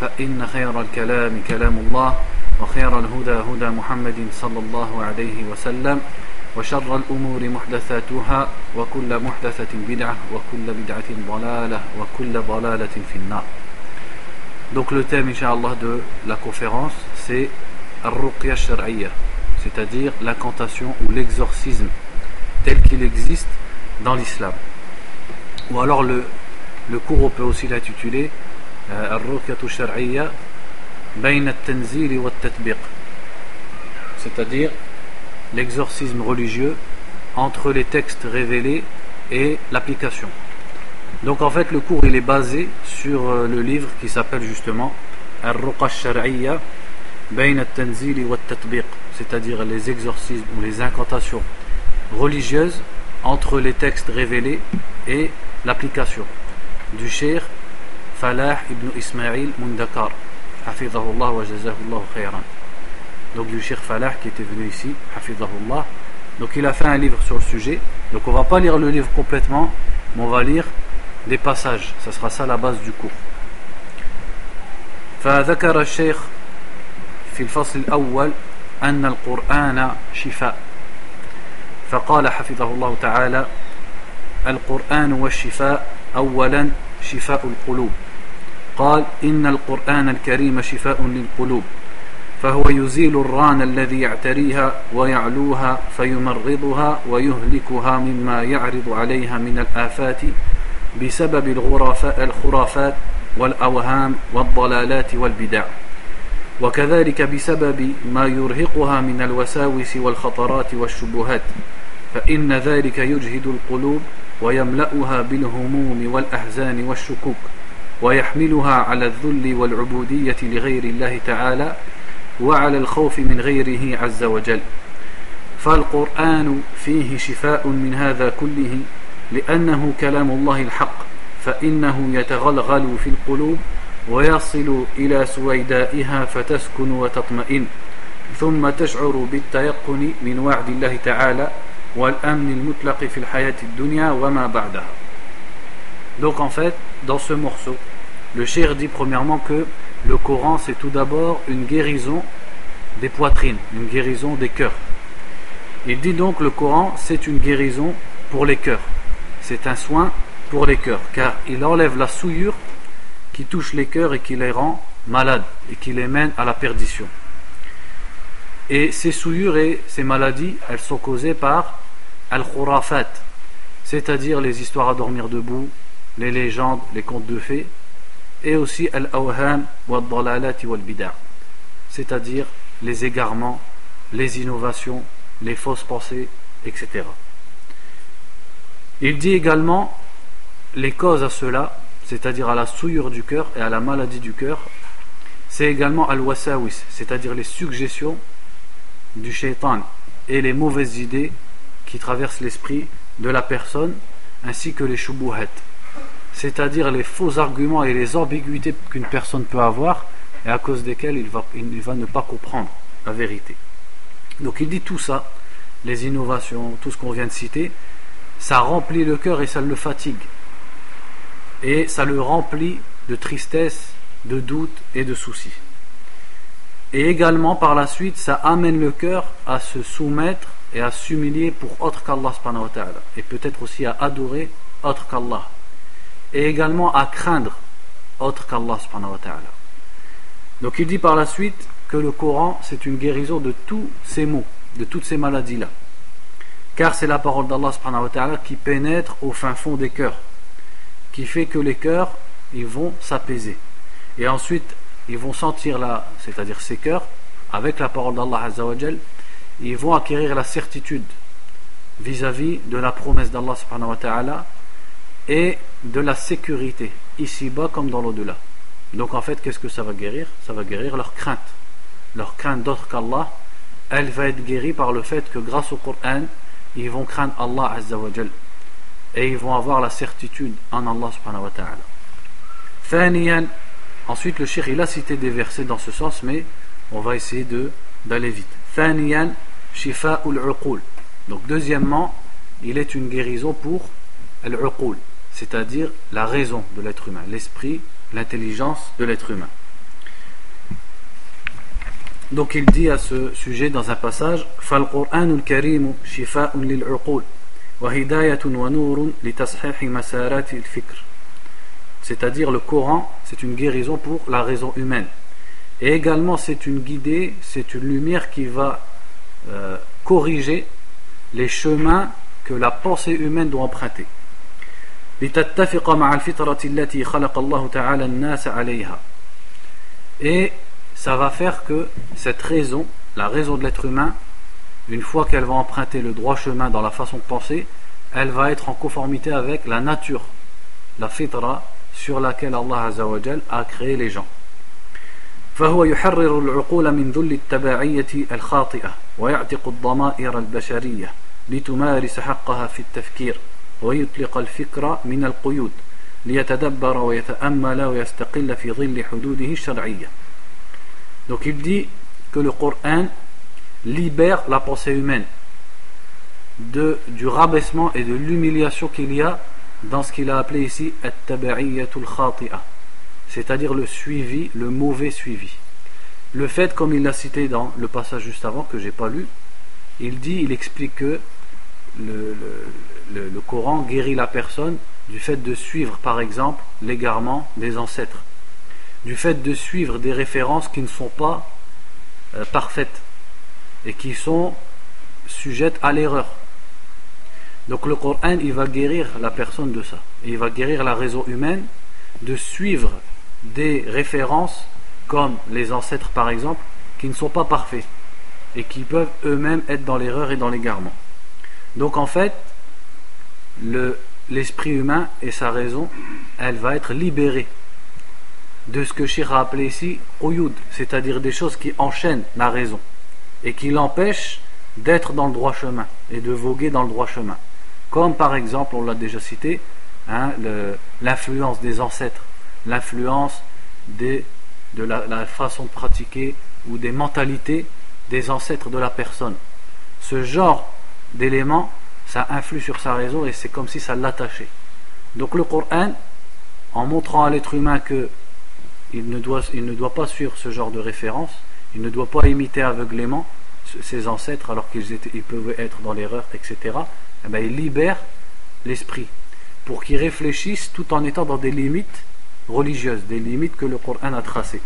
فإن خير الكلام كلام الله وخير الهدى هدى محمد صلى الله عليه وسلم وشر الأمور محدثاتها وكل محدثة بدعة وكل بدعة ضلالة وكل ضلالة في النار Donc le thème, Inch'Allah, de la conférence, c'est Ar-Ruqya Shar'iyya, c'est-à-dire l'incantation ou l'exorcisme tel qu'il existe dans l'islam. Ou alors le, le cours, on peut aussi l'intituler Al-Tatbiq, c'est-à-dire l'exorcisme religieux entre les textes révélés et l'application. Donc en fait le cours il est basé sur euh, le livre qui s'appelle justement al-Tatbiq, c'est-à-dire les exorcismes ou les incantations religieuses entre les textes révélés et l'application du Cheikh Falah ibn Ismail Mundakar Hafidahullah wa jazahullah khayran donc du Cheikh Falah qui était venu ici Hafidahullah donc il a fait un livre sur le sujet donc on va pas lire le livre complètement mais on va lire des passages ça sera ça la base du cours فذكر الشيخ في الفصل الأول أن القرآن شفاء فقال حفظه الله تعالى القرآن والشفاء أولا شفاء القلوب قال إن القرآن الكريم شفاء للقلوب فهو يزيل الران الذي يعتريها ويعلوها فيمرضها ويهلكها مما يعرض عليها من الآفات بسبب الخرافات والأوهام والضلالات والبدع. وكذلك بسبب ما يرهقها من الوساوس والخطرات والشبهات فإن ذلك يجهد القلوب ويملأها بالهموم والأحزان والشكوك. ويحملها على الذل والعبودية لغير الله تعالى وعلى الخوف من غيره عز وجل. فالقرآن فيه شفاء من هذا كله لأنه كلام الله الحق فإنه يتغلغل في القلوب ويصل إلى سويدائها فتسكن وتطمئن ثم تشعر بالتيقن من وعد الله تعالى والأمن المطلق في الحياة الدنيا وما بعدها. Donc en fait, dans ce morceau, le cher dit premièrement que le Coran c'est tout d'abord une guérison des poitrines, une guérison des cœurs. Il dit donc le Coran c'est une guérison pour les cœurs. C'est un soin pour les cœurs, car il enlève la souillure qui touche les cœurs et qui les rend malades et qui les mène à la perdition. Et ces souillures et ces maladies, elles sont causées par al-khurafat, c'est-à-dire les histoires à dormir debout, les légendes, les contes de fées, et aussi al-awham wa c'est-à-dire les égarements, les innovations, les fausses pensées, etc. Il dit également les causes à cela, c'est-à-dire à la souillure du cœur et à la maladie du cœur, c'est également al-wasawis, c'est-à-dire les suggestions du shaitan et les mauvaises idées qui traversent l'esprit de la personne, ainsi que les shubuhat, c'est-à-dire les faux arguments et les ambiguïtés qu'une personne peut avoir et à cause desquelles il va, il va ne pas comprendre la vérité. Donc il dit tout ça, les innovations, tout ce qu'on vient de citer, ça remplit le cœur et ça le fatigue. Et ça le remplit de tristesse, de doute et de soucis. Et également par la suite, ça amène le cœur à se soumettre et à s'humilier pour autre qu'Allah et peut-être aussi à adorer autre qu'Allah et également à craindre autre qu'Allah Donc il dit par la suite que le Coran c'est une guérison de tous ces maux, de toutes ces maladies-là. Car c'est la parole d'Allah qui pénètre au fin fond des cœurs, qui fait que les cœurs ils vont s'apaiser. Et ensuite, ils vont sentir c'est-à-dire ces cœurs, avec la parole d'Allah ils vont acquérir la certitude vis-à-vis de la promesse d'Allah et de la sécurité, ici-bas comme dans l'au-delà. Donc en fait, qu'est-ce que ça va guérir? Ça va guérir leur crainte. Leur crainte d'autre qu'Allah, elle va être guérie par le fait que grâce au Coran, ils vont craindre Allah Azzawajal et ils vont avoir la certitude en Allah subhanahu wa ta'ala. Ensuite, le shir il a cité des versets dans ce sens, mais on va essayer d'aller vite. Thaniyan, shifa'ul uqul. Donc deuxièmement, il est une guérison pour al-uqul, c'est-à-dire la raison de l'être humain, l'esprit, l'intelligence de l'être humain. Donc il dit à ce sujet dans un passage فالقرآن الكريم شفاء للعقول وهداية ونور لتصحيح مسارات الفكر c'est-à-dire le Coran c'est une guérison pour la raison humaine et également c'est une guidée c'est une lumière qui va euh, corriger les chemins que la pensée humaine doit emprunter. Et ça va faire que cette raison, la raison de l'être humain, une fois qu'elle va emprunter le droit chemin dans la façon de penser, elle va être en conformité avec la nature, la fitra sur laquelle Allah a créé les gens. فهو يحرر العقول من ذل التبعية الخاطئة ويعتق الضمائر البشرية لتمارس حقها في التفكير ويطلق الفكر من القيود ليتدبر ويتأمل ويستقل في ظل حدوده الشرعية Donc il dit que le Coran libère la pensée humaine de, du rabaissement et de l'humiliation qu'il y a dans ce qu'il a appelé ici at-taba'iyyatul khati'a c'est-à-dire le suivi, le mauvais suivi. Le fait, comme il l'a cité dans le passage juste avant, que j'ai pas lu, il dit, il explique que le, le, Coran guérit la personne du fait de suivre, par exemple, l'égarement des ancêtres, du fait de suivre des références qui ne sont pas euh, parfaites et qui sont sujettes à l'erreur. Donc le Coran, il va guérir la personne de ça. Et il va guérir la raison humaine de suivre des références comme les ancêtres par exemple qui ne sont pas parfaits et qui peuvent eux-mêmes être dans l'erreur et dans l'égarement. Donc en fait, l'esprit humain et sa raison, elle va être libérée de ce que Shir a appelé ici Oyud, c'est-à-dire des choses qui enchaînent la raison et qui l'empêchent d'être dans le droit chemin et de voguer dans le droit chemin. Comme par exemple, on l'a déjà cité, hein, l'influence des ancêtres l'influence de la, façon de pratiquer ou des mentalités des ancêtres de la personne. Ce genre d'éléments, ça influe sur sa raison et c'est comme si ça l'attachait. Donc le Coran, en montrant à l'être humain que il ne, doit, il ne doit pas suivre ce genre de référence, il ne doit pas imiter aveuglément ses ancêtres alors qu'ils ils peuvent être dans l'erreur, etc. Eh bien, il libère l'esprit pour qu'il réfléchisse tout en étant dans des limites religieuses, des limites que le Coran a tracées.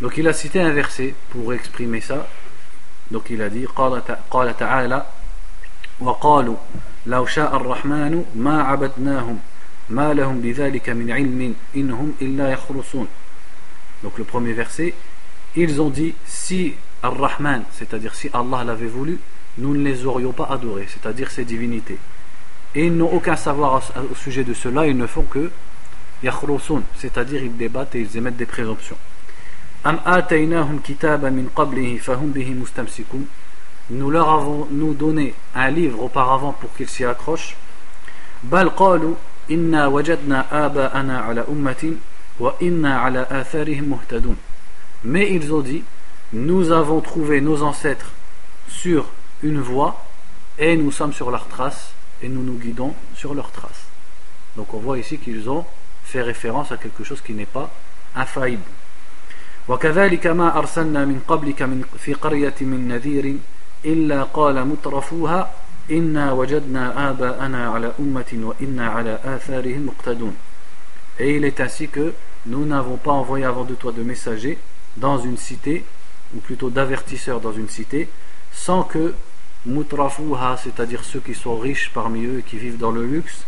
Donc il a cité un verset pour exprimer ça. Donc il a dit قال تعالى وقالوا لو شاء الرحمن ما عبدناهم ما لهم بذلك من علم إنهم إلا يخرصون Donc le premier verset, ils ont dit si Ar-Rahman, c'est-à-dire si Allah l'avait voulu, nous ne les aurions pas adorés, c'est-à-dire ses divinités. Et ils n'ont aucun savoir au sujet de cela, ils ne font que yakhrusun, c'est-à-dire ils débattent et ils émettent des présomptions. Am min qablihi fahum bihi mustamsikun. Nous leur avons nous donné un livre auparavant pour qu'ils s'y accrochent. Bal qalu inna wajadna aba'ana ala ummatin wa inna ala atharihim muhtadun. Mais ils ont dit nous avons trouvé nos ancêtres sur une voie et nous sommes sur leur trace et nous nous guidons sur leur trace. Donc on voit ici qu'ils ont fait référence à quelque chose qui n'est pas infaillible. وكذلك ما أرسلنا من قبلك من في قرية من نذير إلا قال مترفوها إنا وجدنا آباءنا على أمة وإنا على آثارهم مقتدون Et il est ainsi que nous n'avons pas envoyé avant de toi de messagers dans une cité, ou plutôt d'avertisseurs dans une cité, sans que mutrafuha, c'est-à-dire ceux qui sont riches parmi eux et qui vivent dans le luxe,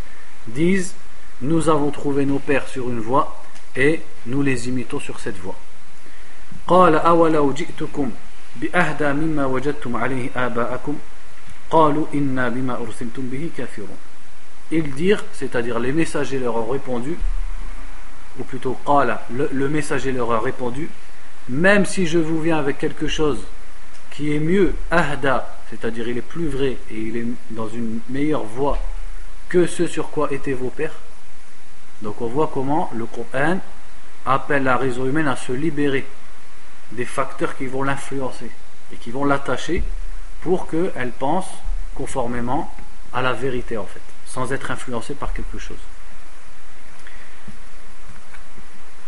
disent Nous avons trouvé nos pères sur une voie et nous les imitons sur cette voie. قال أولو جئتكم بأهدى مما وجدتم عليه آباءكم قالوا إنا بما أرسلتم به كافرون Ils dirent, c'est-à-dire les messagers leur ont répondu, ou plutôt qala, le, le messager leur a répondu, même si je vous viens avec quelque chose qui est mieux, ahda, c'est-à-dire il est plus vrai et il est dans une meilleure voie que ce sur quoi étaient vos pères. Donc on voit comment le Coran appelle la raison humaine à se libérer des facteurs qui vont l'influencer et qui vont l'attacher pour qu'elle pense conformément à la vérité en fait, sans être influencée par quelque chose.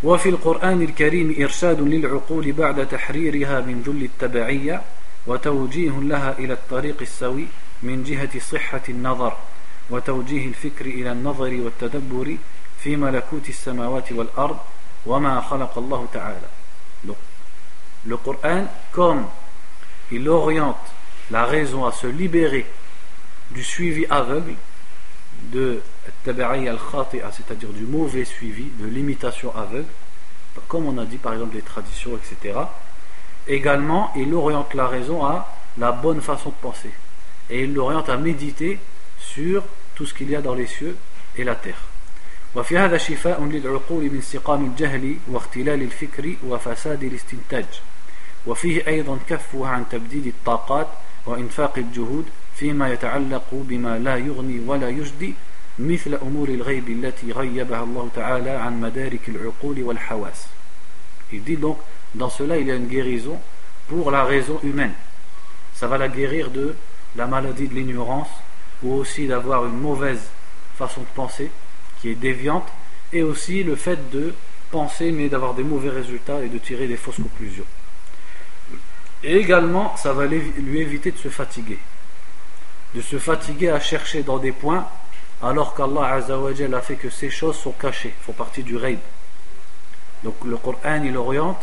وفي القرآن الكريم إرشاد للعقول بعد تحريرها من ذل التبعية وتوجيه لها إلى الطريق السوي من جهة صحة النظر وتوجيه الفكر إلى النظر والتدبر في ملكوت السماوات والأرض وما خلق الله تعالى le Coran, comme il oriente la raison à se libérer du suivi aveugle, de taba'i al-khati'a, c'est-à-dire du mauvais suivi, de l'imitation aveugle, comme on a dit par exemple les traditions, etc. Également, il oriente la raison à la bonne façon de penser. Et il l'oriente à méditer sur tout ce qu'il y a dans les cieux et la terre. وفي هذا شفاء للعقول من سقام الجهل واختلال الفكر وفساد الاستنتاج وفيه أيضا كفها عن تبديد الطاقات وإنفاق الجهود فيما يتعلق بما لا يغني ولا يجدي مثل أمور الغيب التي غيبها الله تعالى عن مدارك العقول والحواس Il dit donc, dans cela il y a une guérison pour la raison humaine. Ça va la guérir de la maladie de l'ignorance ou aussi d'avoir une mauvaise façon de penser qui est déviante et aussi le fait de penser mais d'avoir des mauvais résultats et de tirer des fausses conclusions. Et également, ça va lui éviter de se fatiguer. De se fatiguer à chercher dans des points, alors qu'Allah a fait que ces choses sont cachées, font partie du rêve. Donc le Coran, il oriente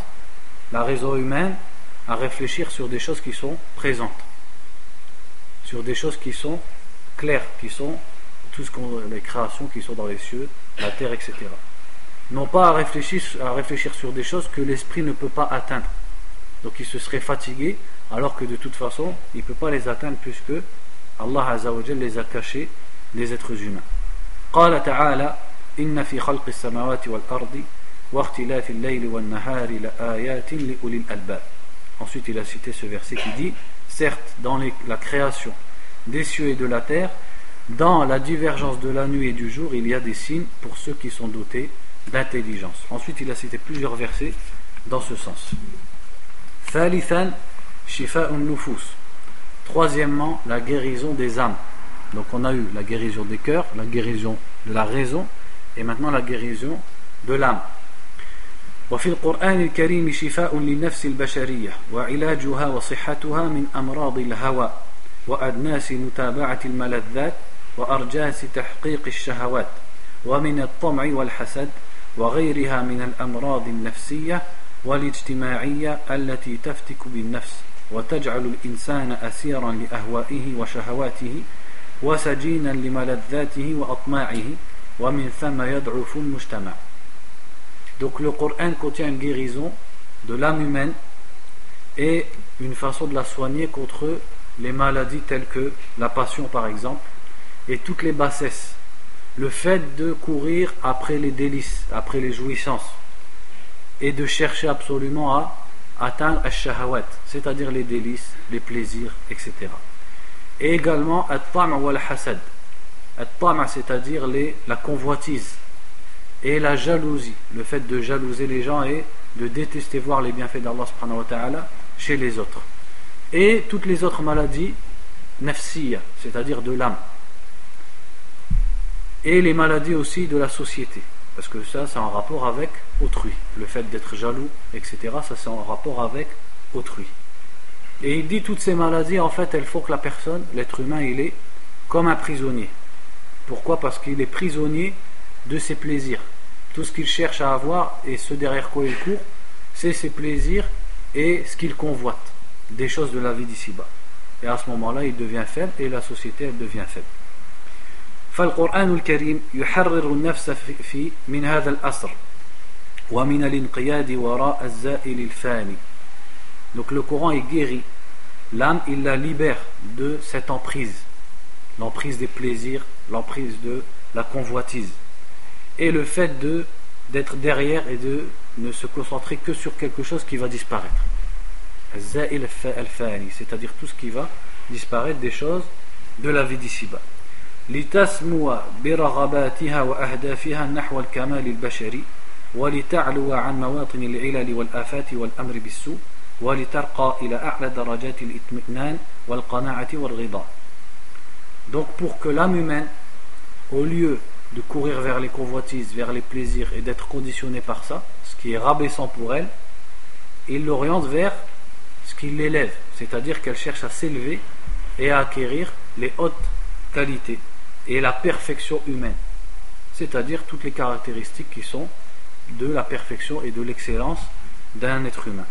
la raison humaine à réfléchir sur des choses qui sont présentes, sur des choses qui sont claires, qui sont tout ce les créations qui sont dans les cieux, la terre, etc. Non pas à réfléchir, à réfléchir sur des choses que l'esprit ne peut pas atteindre. Donc il se serait fatigué, alors que de toute façon, il ne peut pas les atteindre puisque Allah Azzawajal les a cachés des êtres humains. قال تعالى إن في خلق السماوات والأرض واختلاف الليل والنهار لآيات لأولي الألباب Ensuite il a cité ce verset qui dit Certes, dans les, la création des cieux et de la terre, dans la divergence de la nuit et du jour, il y a des signes pour ceux qui sont dotés d'intelligence. Ensuite il a cité plusieurs versets dans ce sens. Thalithan, shifa'un nufus. Troisièmement, la guérison des âmes. Donc on a eu la guérison des cœurs, la guérison de la raison, et maintenant la guérison de l'âme. وفي القرآن الكريم شفاء للنفس البشرية وعلاجها وصحتها من أمراض الهوى وأدناس متابعة الملذات وأرجاس تحقيق الشهوات ومن الطمع والحسد وغيرها من الأمراض النفسية والاجتماعية التي تفتك بالنفس وتجعل الإنسان أسيرا لأهوائه وشهواته وسجينا لملذاته وأطماعه ومن ثم يضعف المجتمع Donc le Coran contient une guérison de l'âme humaine et une façon de la soigner contre les maladies telles que la passion par exemple et toutes les bassesses. Le fait de courir après les délices, après les jouissances, et de chercher absolument à atteindre al-shahawat, c'est-à-dire les délices, les plaisirs, etc. Et également at-tam' wa al-hasad. At-tam' c'est-à-dire la convoitise et la jalousie, le fait de jalouser les gens et de détester voir les bienfaits d'Allah subhanahu wa ta'ala chez les autres. Et toutes les autres maladies nafsiya, c'est-à-dire de l'âme. Et les maladies aussi de la société. Parce que ça, c'est en rapport avec autrui. Le fait d'être jaloux, etc., ça, c'est en rapport avec autrui. Et il dit toutes ces maladies, en fait, elles font que la personne, l'être humain, il est comme un prisonnier. Pourquoi? Parce qu'il est prisonnier de ses plaisirs. Tout ce qu'il cherche à avoir et ce derrière quoi il court, c'est ses plaisirs et ce qu'il convoite, des choses de la vie d'ici-bas. Et à ce moment-là, il devient faible et la société, elle devient faible. فالقرآن الكريم يحرر النفس في من هذا الأسر ومن الانقياد وراء الزائل الفاني donc le Coran est guéri l'âme il la libère de cette emprise l'emprise des plaisirs l'emprise de la convoitise et le fait de d'être derrière et de ne se concentrer que sur quelque chose qui va disparaître c'est-à-dire tout ce qui va disparaître des choses de la vie d'ici-bas لتسمو برغباتها وأهدافها نحو الكمال البشري ولتعلو عن مواطن العلل والآفات والأمر بالسوء ولترقى إلى أعلى درجات الإطمئنان والقناعة والرضا Donc pour que l'âme humaine, au lieu de courir vers les convoitises, vers les plaisirs et d'être conditionné par ça, ce qui est rabaissant pour elle, il l'oriente vers ce qui l'élève, c'est-à-dire qu'elle cherche à s'élever et à acquérir les hautes qualités et la perfection humaine, c'est-à-dire toutes les caractéristiques qui sont de la perfection et de l'excellence d'un être humain.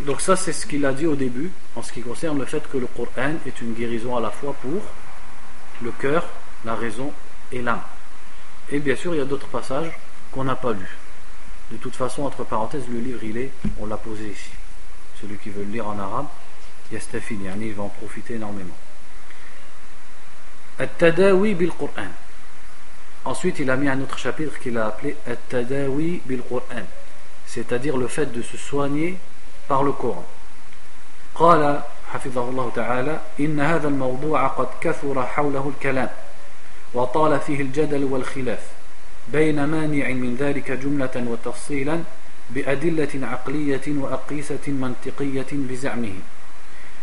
Donc ça c'est ce qu'il a dit au début en ce qui concerne le fait que le Coran est une guérison à la fois pour le cœur, la raison et l'âme. Et bien sûr il y a d'autres passages qu'on n'a pas lus. De toute façon, entre parenthèses, le livre il est, on l'a posé ici. Celui qui veut le lire en arabe, يستفيد يعني il va en profiter énormément التداوي بالقرآن ensuite il a mis un autre chapitre qu'il a appelé التداوي بالقرآن c'est-à-dire le fait de se soigner par le Coran قال حفظه الله تعالى إن هذا الموضوع قد كثر حوله الكلام وطال فيه الجدل والخلاف بين مانع من ذلك جملة وتفصيلا بأدلة عقلية وأقيسة منطقية بزعمه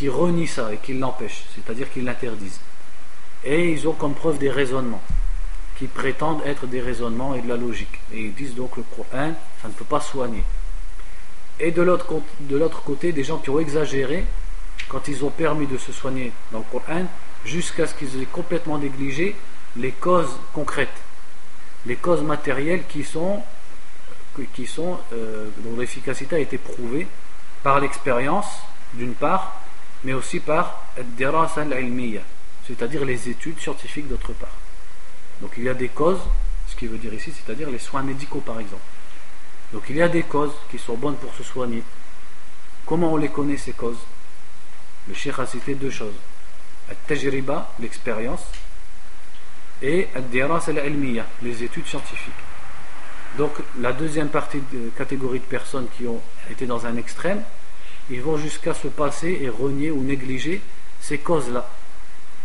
qui renient ça et qui l'empêchent, c'est-à-dire qu'ils l'interdisent. Et ils ont comme preuve des raisonnements qui prétendent être des raisonnements et de la logique. Et ils disent donc le Coran, ça ne peut pas soigner. Et de l'autre côté, des gens qui ont exagéré quand ils ont permis de se soigner dans le Coran, jusqu'à ce qu'ils aient complètement négligé les causes concrètes, les causes matérielles qui sont, qui sont euh, dont l'efficacité a été prouvée par l'expérience, d'une part, mais aussi par c'est-à-dire les études scientifiques d'autre part. Donc il y a des causes, ce qui veut dire ici, c'est-à-dire les soins médicaux par exemple. Donc il y a des causes qui sont bonnes pour se soigner. Comment on les connaît ces causes? Le Cheikh a cité deux choses. Al-tajriba, l'expérience, et al-dirasa al les études scientifiques. Donc la deuxième partie de catégorie de personnes qui ont été dans un extrême, ils vont jusqu'à se passer et renier ou négliger ces causes-là,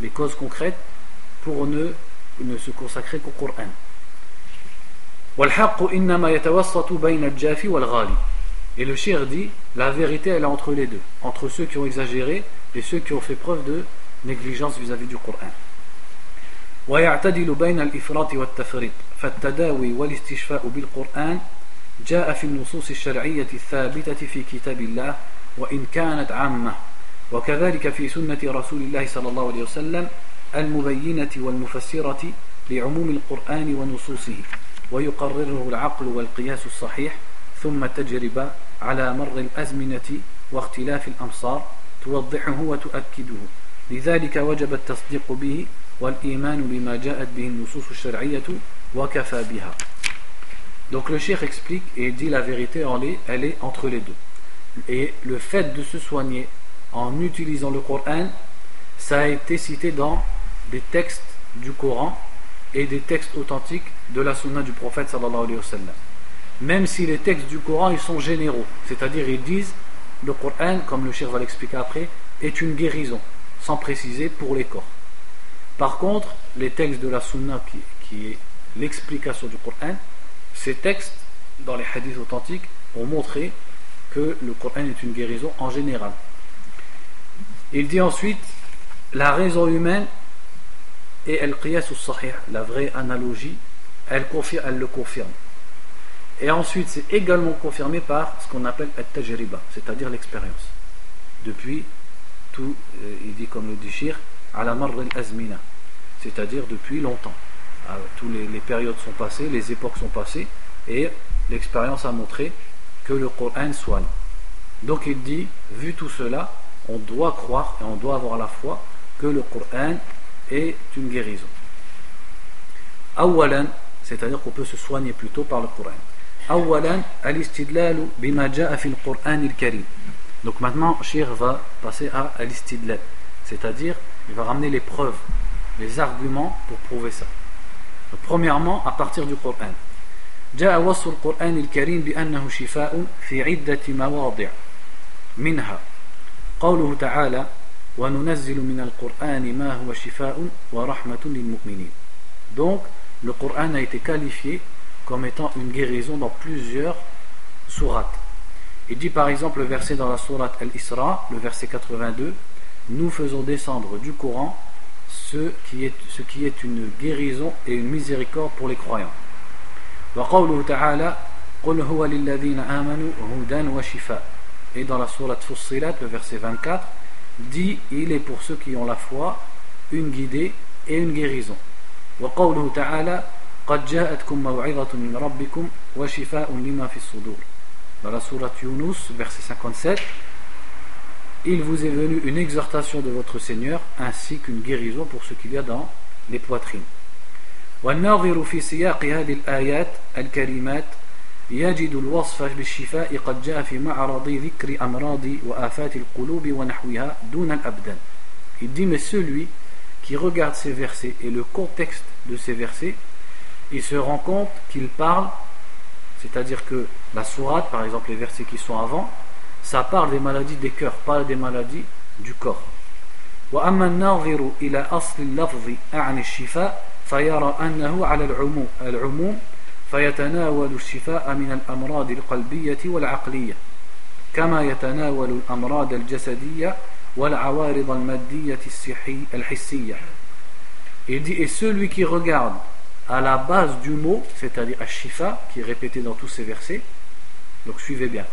les causes concrètes, pour ne, ne se consacrer qu'au Coran. Et le shir dit, la vérité elle est entre les deux, entre ceux qui ont exagéré et ceux qui ont fait preuve de négligence vis-à-vis du Coran. ويعتدل بين الإفراط والتفريط فالتداوي والاستشفاء بالقرآن جاء في النصوص الشرعية الثابتة في كتاب الله وإن كانت عامة. وكذلك في سنة رسول الله صلى الله عليه وسلم المبينة والمفسرة لعموم القرآن ونصوصه ويقرره العقل والقياس الصحيح ثم التجربة على مر الأزمنة واختلاف الأمصار توضحه وتؤكده. لذلك وجب التصديق به والإيمان بما جاءت به النصوص الشرعية وكفى بها. Donc le cheikh explique et dit la vérité, elle est entre les deux. Et le fait de se soigner en utilisant le Coran, ça a été cité dans des textes du Coran et des textes authentiques de la sunna du prophète sallallahu alayhi wa sallam. Même si les textes du Coran ils sont généraux, c'est-à-dire ils disent le Coran, comme le cher va l'expliquer après, est une guérison, sans préciser pour les corps. Par contre, les textes de la sunna qui, qui est l'explication du Coran, ces textes dans les hadiths authentiques ont montré que le Coran est une guérison en général. Il dit ensuite la raison humaine et el qiyas sahih, la vraie analogie, elle, confirme, elle le confirme. Et ensuite, c'est également confirmé par ce qu'on appelle el tajriba, c'est-à-dire l'expérience. Depuis tout, euh, il dit comme le dit Shir, à la al-azmina, c'est-à-dire depuis longtemps. Ah, toutes les, périodes sont passées, les époques sont passées, et l'expérience a montré que le Coran soigne. Donc il dit, vu tout cela, on doit croire et on doit avoir la foi que le Coran est une guérison. Awalan, c'est-à-dire qu'on peut se soigner plutôt par le Coran. Awalan, al-istidlalu bima ja'a fil Qur'an al-Karim. Donc maintenant, Shir va passer à al-istidlal, c'est-à-dire il va ramener les preuves, les arguments pour prouver ça. Premièrement, à partir du Coran. جاء وصف القرآن الكريم بأنه شفاء في عدة مواضع منها قوله تعالى وننزل من القرآن ما هو شفاء ورحمة للمؤمنين donc le Coran a été qualifié comme étant une guérison dans plusieurs sourates il dit par exemple le verset dans la sourate Al-Isra le verset 82 nous faisons descendre du Coran ce qui est, ce qui est une guérison et une miséricorde pour les croyants وقوله تعالى قل هو للذين آمنوا هدى وشفاء et dans la sourate Fussilat, le verset 24, dit il est pour ceux qui ont la foi une guidée et une guérison. وقوله تعالى قد جاءتكم موعظة من ربكم وشفاء لما في الصدور. Dans la sourate Yunus, verset 57, il vous est venu une exhortation de votre Seigneur ainsi qu'une guérison pour ce qu'il y a dans les poitrines. والناظر في سياق هذه الآيات الكريمات يجد الوصف بالشفاء قد جاء في معرض ذكر أمراض وآفات القلوب ونحوها دون الأبدان Il dit mais celui qui regarde ces versets et le contexte de ces versets, il se rend compte qu'il parle, c'est-à-dire que la sourate, par exemple les versets qui sont avant, ça parle des maladies des cœurs, pas des maladies du corps. وأما الناظر إلى أصل اللفظ عن الشفاء فيرى أنه على العموم العموم فيتناول الشفاء من الأمراض القلبية والعقلية كما يتناول الأمراض الجسدية والعوارض المادية الحسية Il dit, et celui qui regarde à la base du mot, c'est-à-dire Ashifa, qui est répété dans tous ces versets, donc suivez bien.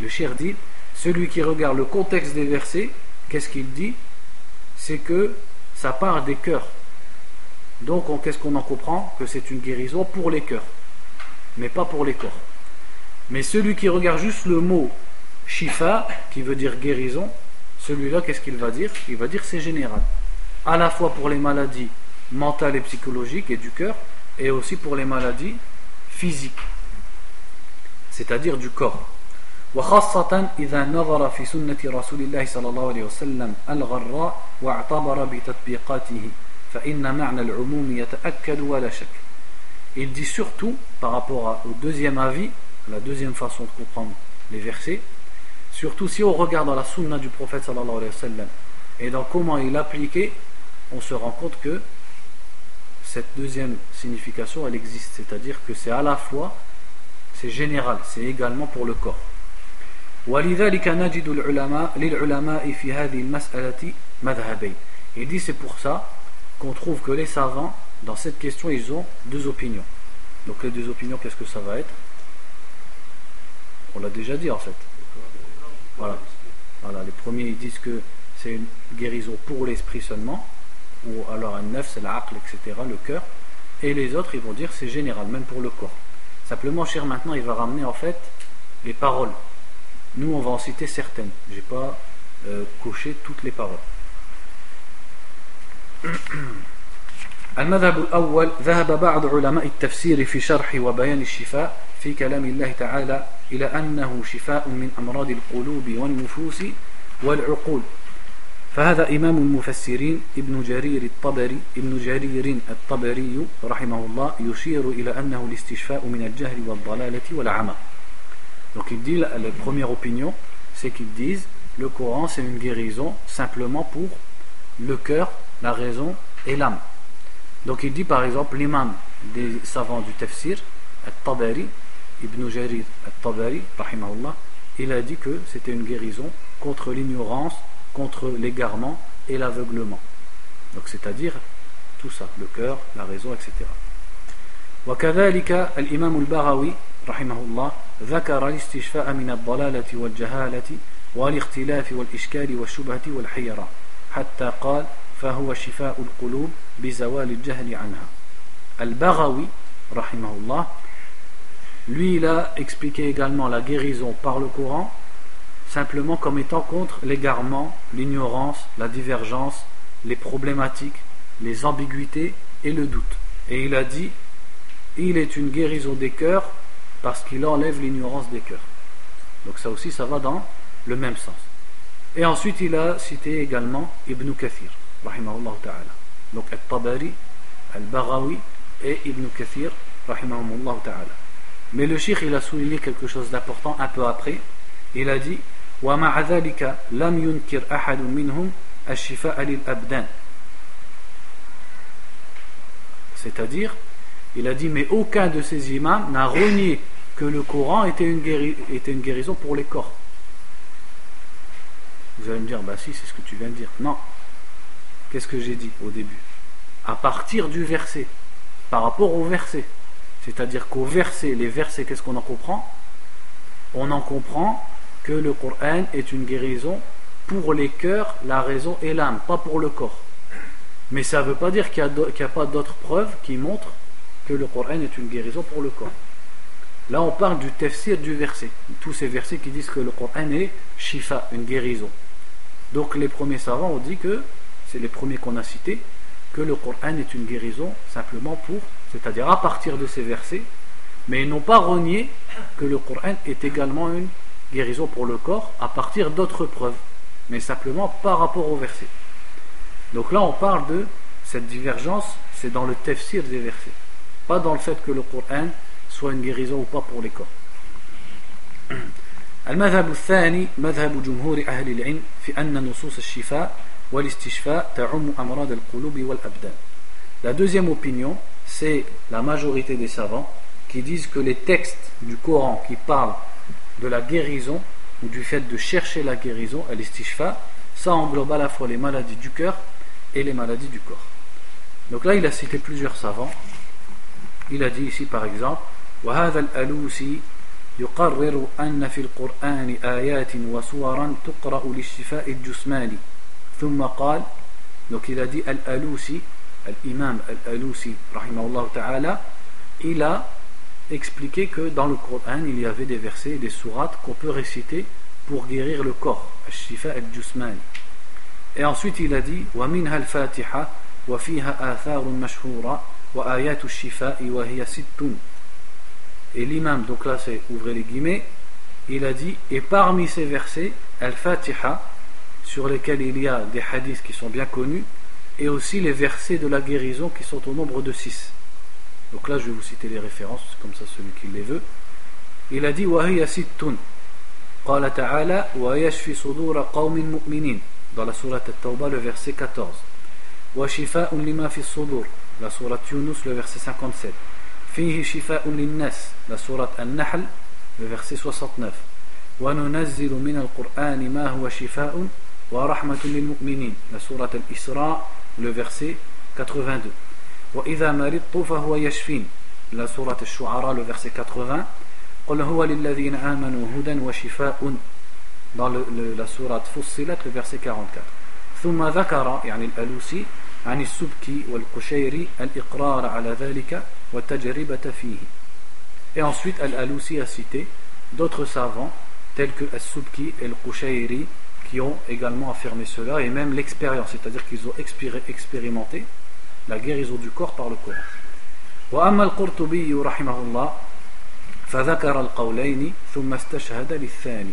Le cher dit, celui qui regarde le contexte des versets, qu'est-ce qu'il dit C'est que ça part des cœurs. Donc qu'est-ce qu'on en comprend Que c'est une guérison pour les cœurs mais pas pour les corps. Mais celui qui regarde juste le mot shifa, qui veut dire guérison, celui-là, qu'est-ce qu'il va dire Il va dire c'est général. À la fois pour les maladies mentales et psychologiques et du cœur, et aussi pour les maladies physiques, c'est-à-dire du corps. وخاصة إذا نظر في سنة رسول الله صلى الله عليه وسلم الغراء واعتبر بتطبيقاته فإن معنى العموم يتأكد ولا شك il dit surtout, par rapport au deuxième avis, la deuxième façon de comprendre les versets, surtout si on regarde dans la sunna du prophète sallallahu alayhi wa sallam, et dans comment il appliquait, on se rend compte que cette deuxième signification, elle existe. C'est-à-dire que c'est à la fois, c'est général, c'est également pour le corps. Il dit c'est pour ça qu'on trouve que les savants dans cette question, ils ont deux opinions. Donc les deux opinions, qu'est-ce que ça va être? On l'a déjà dit en fait. Voilà. Voilà. Les premiers, ils disent que c'est une guérison pour l'esprit seulement, ou alors un neuf, c'est l'aql, etc., le cœur. Et les autres, ils vont dire c'est général, même pour le corps. Simplement, cher, maintenant, il va ramener en fait les paroles. Nous, on va en citer certaines. Je n'ai pas euh, coché toutes les paroles. المذهب الأول ذهب بعض علماء التفسير في شرح وبيان الشفاء في كلام الله تعالى إلى أنه شفاء من أمراض القلوب والنفوس والعقول. فهذا إمام المفسرين ابن جرير الطبري ابن جرير الطبري رحمه الله يشير إلى أنه الاستشفاء من الجهل والضلالة والعمى. Donc il dit, la, première opinion, c'est qu'ils disent le Coran c'est une guérison simplement pour le cœur, la raison et l'âme. Donc il dit par exemple l'imam des savants du tafsir, Al-Tabari, Ibn Jarir al-Tabari, il a dit que c'était une guérison contre l'ignorance, contre l'égarement et l'aveuglement. Donc c'est-à-dire tout ça, le cœur, la raison, etc. وكذلك الإمام البغوي رحمه الله ذكر الاستشفاء من الضلالة والجهالة والاختلاف والإشكال والشبهة والحيرة حتى قال فهو شفاء القلوب بزوال الجهل عنها البغوي رحمه الله lui il a expliqué également la guérison par le Coran simplement comme étant contre l'égarement, l'ignorance, la divergence, les problématiques, les ambiguïtés et le doute. Et il a dit, il est une guérison des cœurs parce qu'il enlève l'ignorance des cœurs. Donc ça aussi, ça va dans le même sens. Et ensuite, il a cité également Ibn Kathir, rahimahullah ta'ala. Donc Al-Tabari, Al-Baghawi et Ibn Kathir, rahimahullah ta'ala. Mais le shir, il a souligné quelque chose d'important un peu après. Il a dit, ومع ذلك لم ينكر أحد منهم الشفاء للأبدان C'est-à-dire, il a dit, mais aucun de ces imams n'a renié que le Coran était une, était une guérison pour les corps. Vous allez me dire, bah si, c'est ce que tu viens de dire. Non. Qu'est-ce que j'ai dit au début À partir du verset, par rapport au verset. C'est-à-dire qu'au verset, les versets, qu'est-ce qu'on en comprend? On en comprend que le Coran est une guérison pour les cœurs, la raison et l'âme, pas pour le corps. Mais ça ne veut pas dire qu'il n'y a, pas d'autres preuves qui montrent que le Coran est une guérison pour le corps. Là, on parle du tafsir du verset. Tous ces versets qui disent que le Coran est shifa, une guérison. Donc, les premiers savants ont dit que, c'est les premiers qu'on a cités, que le Coran est une guérison simplement pour, c'est-à-dire à partir de ces versets, mais ils n'ont pas renié que le Coran est également une guérison pour le corps à partir d'autres preuves, mais simplement par rapport au verset. Donc là, on parle de cette divergence, c'est dans le tafsir des versets, pas dans le fait que le Coran soit une guérison ou pas pour les corps. المذهب الثاني مذهب جمهور أهل العلم في أن نصوص الشفاء والاستشفاء تعم أمراض القلوب والأبدان. La deuxième opinion, c'est la majorité des savants qui disent que les textes du Coran qui parlent de la guérison ou du fait de chercher la guérison, l'istishfa, ça englobe à la fois les maladies du cœur et les maladies du corps. Donc là, il a cité plusieurs savants. Il a dit ici par exemple وهذا الألوسي يقرر أن في القرآن آيات وسورا تقرأ للشفاء الجسماني ثم قال donc il a dit Al-Alousi, l'imam Al-Alousi, rahimahullah ta'ala, il a expliqué que dans le Coran, il y avait des versets et des sourates qu'on peut réciter pour guérir le corps, Al-Shifa al-Jusmani. Et ensuite, il a dit وَمِنْهَا الْفَاتِحَةِ وَفِيهَا آثَارٌ مَشْهُورَةٌ وَآيَاتُ الشِّفَاءِ وَهِيَ سِتٌّ Et l'imam, donc là c'est ouvrez les guillemets, il a dit et parmi ces versets, Al-Fatiha, sur lesquels il y a des hadiths qui sont bien connus, et aussi les versets de la guérison qui sont au nombre de six. Donc là, je vais vous citer les références, comme ça celui qui les veut. Il a dit وهي ست قال تعالى ويشفي صدور قوم مؤمنين dans la sourate At-Tawbah le verset 14 وشفاء لما في الصدور la sourate Yunus le verset 57 فيه شفاء للناس la sourate An-Nahl le verset 69 وننزل من القرآن ما هو شفاء ورحمة للمؤمنين la sourate Al-Isra le verset 82 وإذا مرضت فهو يشفين la sourate الشعراء le verset 80 قل هو للذين آمنوا هدى وشفاء dans le, le, la sourate Fussilat le verset 44 ثم ذكر يعني الألوسي عن السبكي والقشيري الإقرار على ذلك والتجربة فيه et ensuite Al-Alousi a cité d'autres savants tels que Al-Subki et Al-Qushayri qui ont également affirmé cela et même l'expérience, c'est-à-dire qu'ils ont expérimenté la guérison du corps par le Coran. وأما القرطبي رحمه الله فذكر القولين ثم استشهد للثاني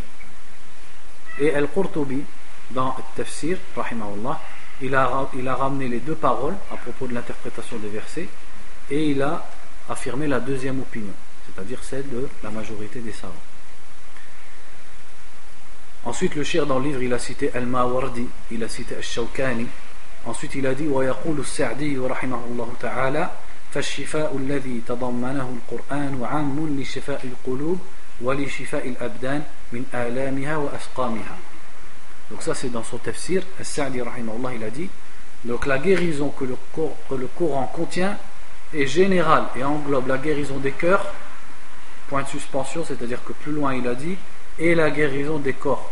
et Al-Qurtubi dans le Tafsir rahimahullah il a, il a ramené les deux paroles à propos de l'interprétation des versets et il a affirmé la deuxième opinion c'est-à-dire celle de la majorité des savants ensuite le shir dans le livre il a cité Al-Mawardi il a cité Al-Shawkani ensuite il a dit ويقول السعدي رحمه الله تعالى فالشفاء الذي تضمنه القرآن عام لشفاء القلوب ولشفاء الأبدان من آلامها وأسقامها Donc ça c'est dans son tafsir, As-Sa'di rahimahullah il a dit donc la guérison que le, que le Coran contient est générale et englobe la guérison des cœurs, point de suspension, c'est-à-dire que plus loin il a dit, et la guérison des corps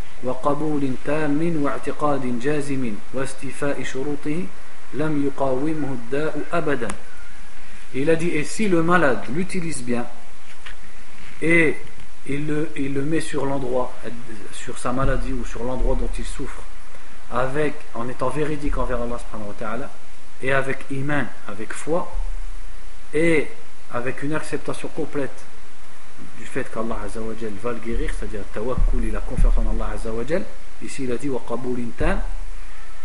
وقبول تام واعتقاد جازم واستيفاء شروطه لم يقاومه الداء أبدا Il a dit, et si le malade l'utilise bien, et il le, il le met sur l'endroit, sur sa maladie ou sur l'endroit dont il souffre, avec, en étant véridique envers Allah subhanahu wa ta'ala, et avec iman, avec foi, et avec une acceptation complète du fait qu'Allah va le guérir, c'est-à-dire tawakkul et la confiance en Allah Azzawajal, ici il a dit wa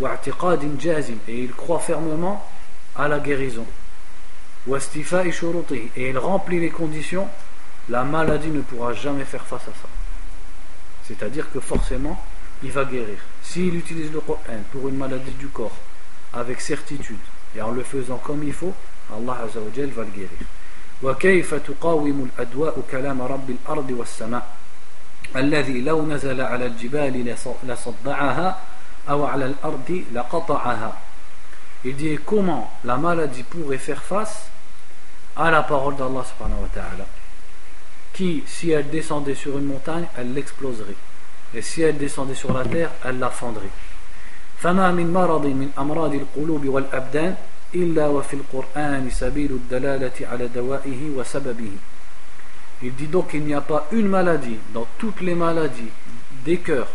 wa jazim, et il croit fermement à la guérison. Wa et il remplit les conditions, la maladie ne pourra jamais faire face à ça. C'est-à-dire que forcément, il va guérir. S'il utilise le Coran pour une maladie du corps, avec certitude, et en le faisant comme il faut, Allah Azzawajal va le guérir. وكيف تقاوم الأدواء كلام رب الأرض والسماء الذي لو نزل على الجبال لصدعها أو على الأرض لقطعها Il dit comment la maladie pourrait faire face à la parole d'Allah subhanahu wa ta'ala qui, si elle descendait sur une montagne, elle l'exploserait. Et si elle descendait sur la terre, elle la fendrait. فما من مرض من أمراض القلوب والأبدان Il dit donc qu'il n'y a pas une maladie dans toutes les maladies des cœurs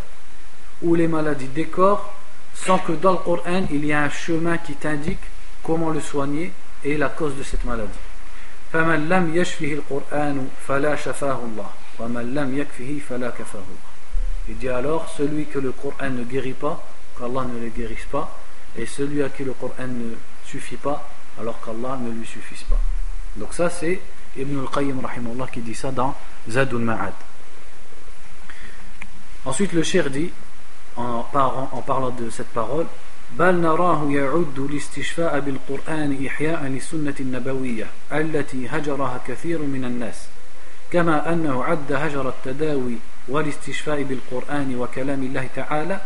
ou les maladies des corps sans que dans le Coran il y a un chemin qui t'indique comment le soigner et la cause de cette maladie. Il dit alors celui que le Coran ne guérit pas, qu'Allah ne le guérisse pas, et celui à qui le Coran ne suffit pas alors qu'Allah ne lui suffise pas. Donc ça c'est Ibn al-Qayyim qui dit ça dans Zadul Ma'ad. Ensuite le cher dit en, en parlant de cette parole بل نراه يعد الاستشفاء بالقرآن إحياء للسنة النبوية التي هجرها كثير من الناس كما أنه عد هجر التداوي والاستشفاء بالقرآن وكلام الله تعالى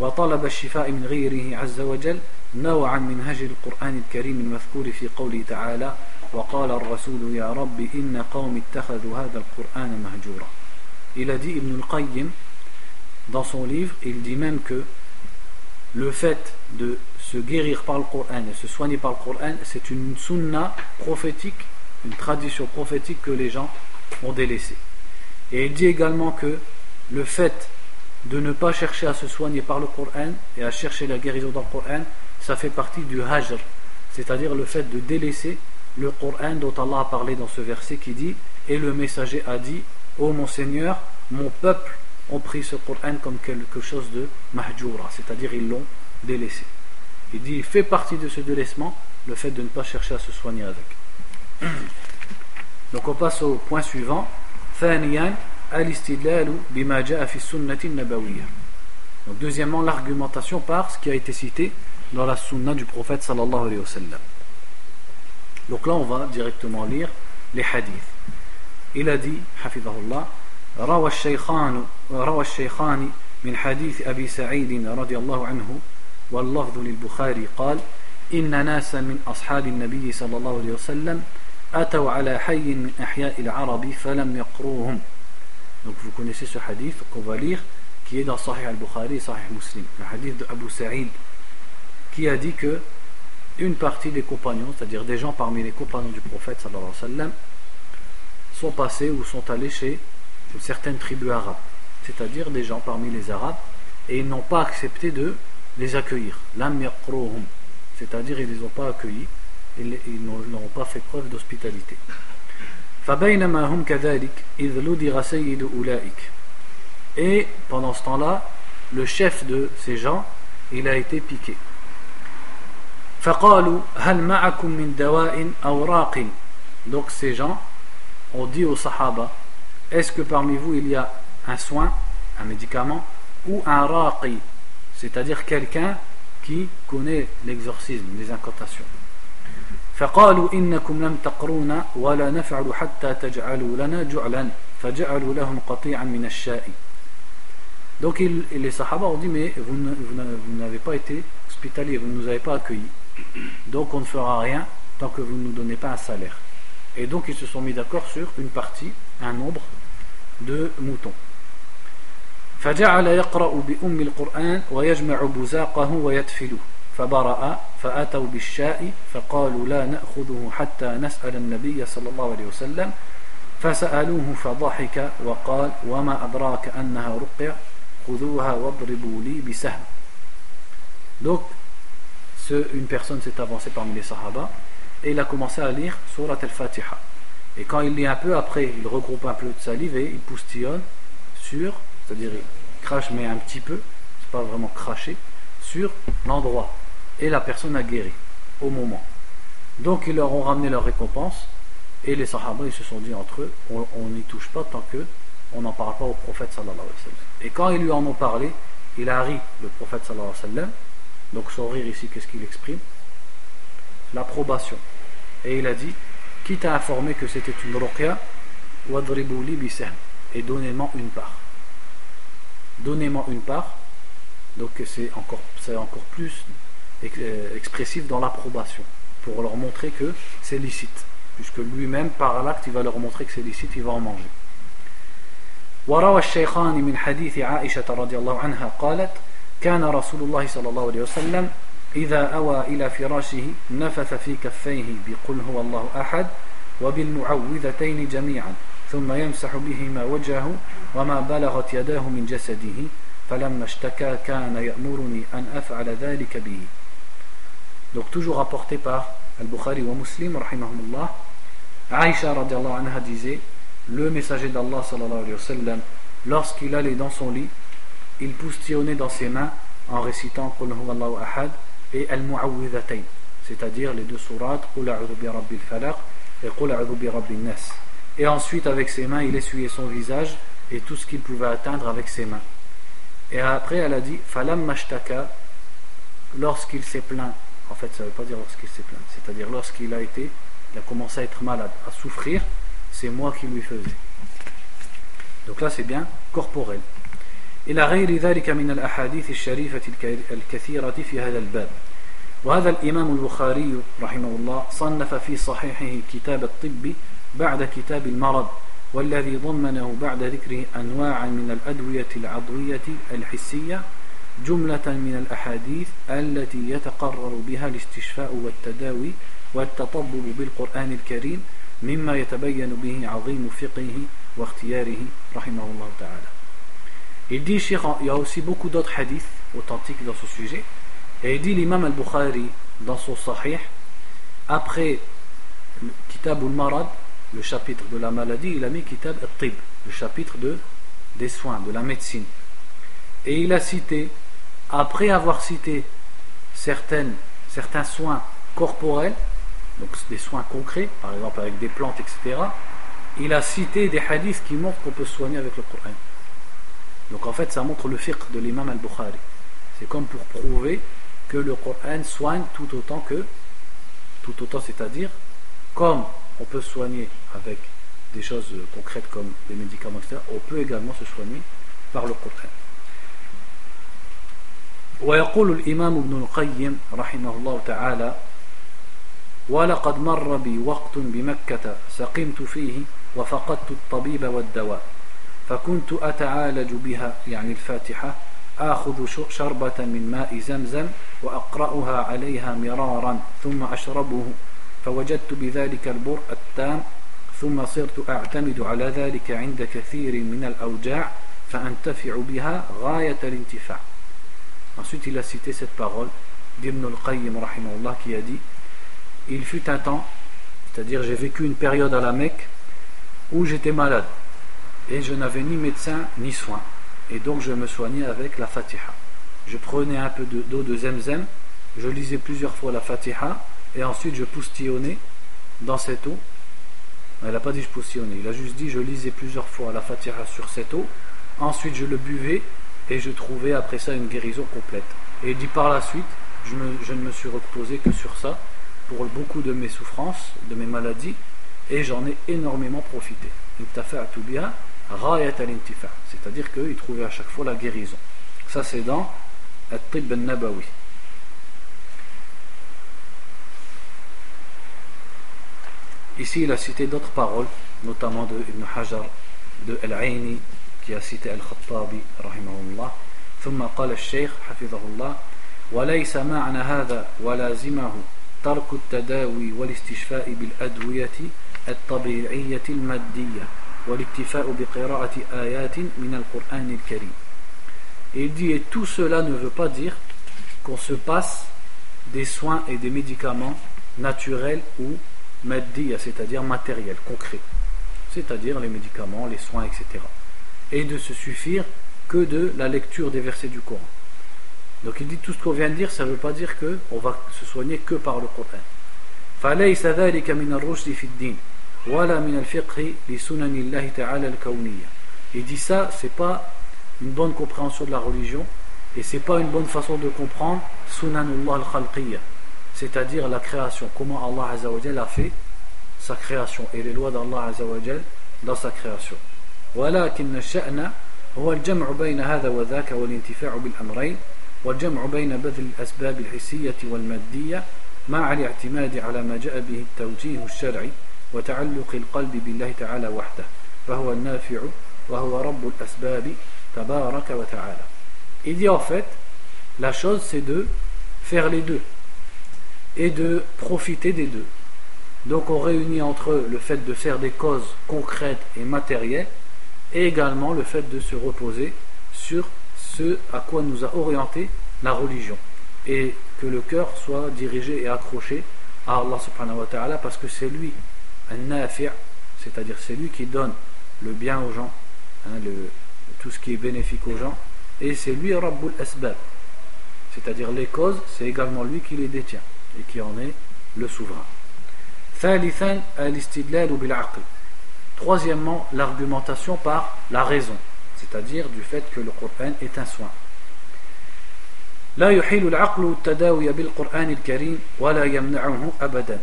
وطلب الشفاء من غيره عز وجل نوعا من هجر القرآن الكريم المذكور في قوله تعالى وقال الرسول يا رب إن قوم اتخذوا هذا القرآن مهجورا Il a dit Ibn al-Qayyim dans son livre, il dit même que le fait de se guérir par le Coran et se soigner par le Coran, c'est une sunna prophétique, une tradition prophétique que les gens ont délaissée. Et il dit également que le fait de ne pas chercher à se soigner par le Coran et à chercher la guérison dans le Coran, ça fait partie du hajr, c'est-à-dire le fait de délaisser le Coran dont Allah a parlé dans ce verset qui dit Et le messager a dit Ô mon Seigneur, mon peuple ont pris ce Coran comme quelque chose de mahjoura, c'est-à-dire ils l'ont délaissé. Il dit Il fait partie de ce délaissement le fait de ne pas chercher à se soigner avec. Donc on passe au point suivant. Donc deuxièmement, l'argumentation par ce qui a été cité dans la sunna du prophète sallallahu alayhi wa sallam. Donc là, on va directement lire les hadiths. Il a dit, حفظه روى الشيخان روى الشيخان من حديث أبي سعيد رضي الله عنه واللفظ للبخاري قال إن ناسا من أصحاب النبي صلى الله عليه وسلم أتوا على حي من أحياء العرب فلم يقروهم Donc vous connaissez ce hadith qu'on va lire qui est dans Sahih al-Bukhari et Sahih Muslim. Le hadith de Abu Sa'id qui a dit que une partie des compagnons, c'est-à-dire des gens parmi les compagnons du prophète sallallahu alayhi wa sallam, sont passés ou sont allés chez une certaine tribu arabe, c'est-à-dire des gens parmi les arabes, et ils n'ont pas accepté de les accueillir. c'est-à-dire ils ne les ont pas accueillis, ils, n'ont pas fait preuve d'hospitalité. Et pendant ce temps-là, le chef de ces gens, il a été piqué. Donc ces gens ont dit aux Sahaba Est-ce que parmi vous il y a un soin, un médicament, ou un raqi, c'est-à-dire quelqu'un qui connaît l'exorcisme, les incantations فقالوا إنكم لم تقرونا ولا نفعل حتى تجعلوا لنا جعلا فجعلوا لهم قطيعا من الشاء Donc il, les Sahaba ont dit mais vous, vous n'avez pas été hospitalier, vous ne nous avez pas accueillis. Donc on ne fera rien tant que vous ne nous donnez pas un salaire. Et donc ils se sont mis d'accord sur une partie, un nombre de moutons. فجعل يقرأ بأم القرآن ويجمع بزاقه ويتفله فبرأ فأتوا بالشاء فقالوا لا نأخذه حتى نسأل النبي صلى الله عليه وسلم فسألوه فضحك وقال وما أدراك أنها رقية خذوها واضربوا لي بسهم Donc, ce, une personne s'est avancée parmi les Sahaba et il a commencé à lire Surat al-Fatiha. Et quand il lit un peu, après, il regroupe un peu de salive et il poustillonne sur, c'est-à-dire il crache mais un petit peu, c'est pas vraiment cracher, sur l'endroit. Et la personne a guéri au moment. Donc ils leur ont ramené leur récompense et les Sahaba ils se sont dit entre eux, on n'y touche pas tant que on n'en parle pas au prophète sallallahu alayhi wa sallam. Et quand ils lui en ont parlé, il a ri le prophète sallallahu alayhi wa sallam. Donc son rire ici, qu'est-ce qu'il exprime L'approbation. Et il a dit quitte à informer que c'était une ruqya, wadribouli bisem, et donnez-moi une part. Donnez-moi une part, donc c'est encore, encore plus euh, expressif dans l'approbation, pour leur montrer que c'est licite, puisque lui-même, par l'acte, il va leur montrer que c'est licite, il va en manger. وروى الشيخان من حديث عائشة رضي الله عنها قالت كان رسول الله صلى الله عليه وسلم إذا أوى إلى فراشه نفث في كفيه بقل هو الله أحد وبالمعوذتين جميعا ثم يمسح بهما وجهه وما بلغت يداه من جسده فلما اشتكى كان يأمرني أن أفعل ذلك به Donc toujours rapporté par Al-Bukhari wa Muslim, rahimahumullah, Aïcha radiallahu anha disait Le messager d'Allah sallallahu alayhi wa sallam, lorsqu'il allait dans son lit, il poustillonnait dans ses mains en récitant ahad et Al-Mu'awwidhatayn, c'est-à-dire les deux sourates Qul a'udhu bi rabbil falaq et Qul a'udhu bi rabbin nas. Et ensuite, avec ses mains, il essuyait son visage et tout ce qu'il pouvait atteindre avec ses mains. Et après, elle a dit Falam mashtaka, lorsqu'il s'est plaint, en fait, ça ne veut pas dire lorsqu'il s'est plaint, c'est-à-dire lorsqu'il a été, il a commencé à être malade, à souffrir, c'est moi qui lui faisais. Donc là, c'est bien corporel. إلى غير ذلك من الأحاديث الشريفة الكثيرة في هذا الباب. وهذا الإمام البخاري رحمه الله صنف في صحيحه كتاب الطب بعد كتاب المرض والذي ضمنه بعد ذكره أنواعا من الأدوية العضوية الحسية جملة من الأحاديث التي يتقرر بها الاستشفاء والتداوي والتطبب بالقرآن الكريم مما يتبين به عظيم فقهه واختياره رحمه الله تعالى. Il dit, il y a aussi beaucoup d'autres hadiths authentiques dans ce sujet. Et il dit l'imam al-Bukhari dans son sahih, après Kitab al-Marad, le chapitre de la maladie, il a mis Kitab al-Tib, le chapitre de, des soins, de la médecine. Et il a cité, après avoir cité certains soins corporels, donc des soins concrets, par exemple avec des plantes, etc., il a cité des hadiths qui montrent qu'on peut soigner avec le Coran. Donc en fait, ça montre le fiqh de l'imam al-Bukhari. C'est comme pour prouver que le Coran soigne tout autant que, tout autant, c'est-à-dire, comme on peut soigner avec des choses concrètes comme les médicaments, etc., on peut également se soigner par le Coran. ويقول الإمام ابن القيم رحمه الله تعالى ولقد مر بي وقت بمكة سقمت فيه وفقدت الطبيب والدواء فكنت أتعالج بها يعني الفاتحة آخذ شربة من ماء زمزم وأقرأها عليها مرارا ثم أشربه فوجدت بذلك البرء التام ثم صرت أعتمد على ذلك عند كثير من الأوجاع فأنتفع بها غاية الانتفاع. Ensuite, il a cité cette parole d'Ibn al-Qayyim, qui a dit il fut un temps, c'est-à-dire j'ai vécu une période à la Mecque où j'étais malade. Et je n'avais ni médecin ni soin. Et donc je me soignais avec la Fatiha. Je prenais un peu d'eau de, Zemzem, je lisais plusieurs fois la Fatiha et ensuite je poustillonnais dans cette eau. Il n'a pas dit je poustillonnais, il a juste dit je lisais plusieurs fois la Fatiha sur cette eau. Ensuite je le buvais et je trouvais après ça une guérison complète. Et il dit par la suite, je, je ne me suis reposé que sur ça pour beaucoup de mes souffrances, de mes maladies, et j'en ai énormément profité. C'est-à-dire qu'il trouvait à chaque fois la guérison. Ça c'est dans At-Tib nabawi Ici il a cité d'autres paroles, notamment de Ibn Hajar, de Al-Aini, qui a cité Al-Khattabi, rahimahullah. ثم قال الشيخ حفظه الله وليس معنى هذا ولازمه ترك التداوي والاستشفاء بالأدوية الطبيعية المادية il dit, et tout cela ne veut pas dire qu'on se passe des soins et des médicaments naturels ou maddiya, c'est-à-dire matériels, concrets, c'est-à-dire les médicaments, les soins, etc. Et de se suffire que de la lecture des versets du Coran. Donc il dit tout ce qu'on vient de dire, ça ne veut pas dire qu'on va se soigner que par le Coran. Il dit ça, c'est pas une bonne compréhension de la religion et c'est pas une bonne façon de comprendre sunanullah al-khalqiyya, c'est-à-dire la création, comment Allah Azza a fait sa création et les lois d'Allah Azza dans sa création. ولكن الشأن هو الجمع بين هذا وذاك والانتفاع بالأمرين والجمع بين بذل الأسباب الحسية والمادية مع الاعتماد على ما جاء به التوجيه الشرعي وتعلق القلب بالله تعالى وحده فهو النافع وهو رب الأسباب تبارك وتعالى Il dit en fait, la chose c'est de faire les deux et de profiter des deux. Donc on réunit entre eux le fait de faire des causes concrètes et matérielles et également le fait de se reposer sur ce à quoi nous a orienté la religion et que le cœur soit dirigé et accroché à Allah subhanahu wa ta'ala parce que c'est lui un c'est-à-dire c'est lui qui donne le bien aux gens, hein, tout ce qui est bénéfique aux gens, et c'est lui Rabbul Asbab, c'est-à-dire les causes, c'est également lui qui les détient et qui en est le souverain. Troisièmement, l'argumentation par la raison, c'est-à-dire du fait que le Coran est un soin. لا يحيل العقل التداوي بالقرآن الكريم ولا يمنعه أبدا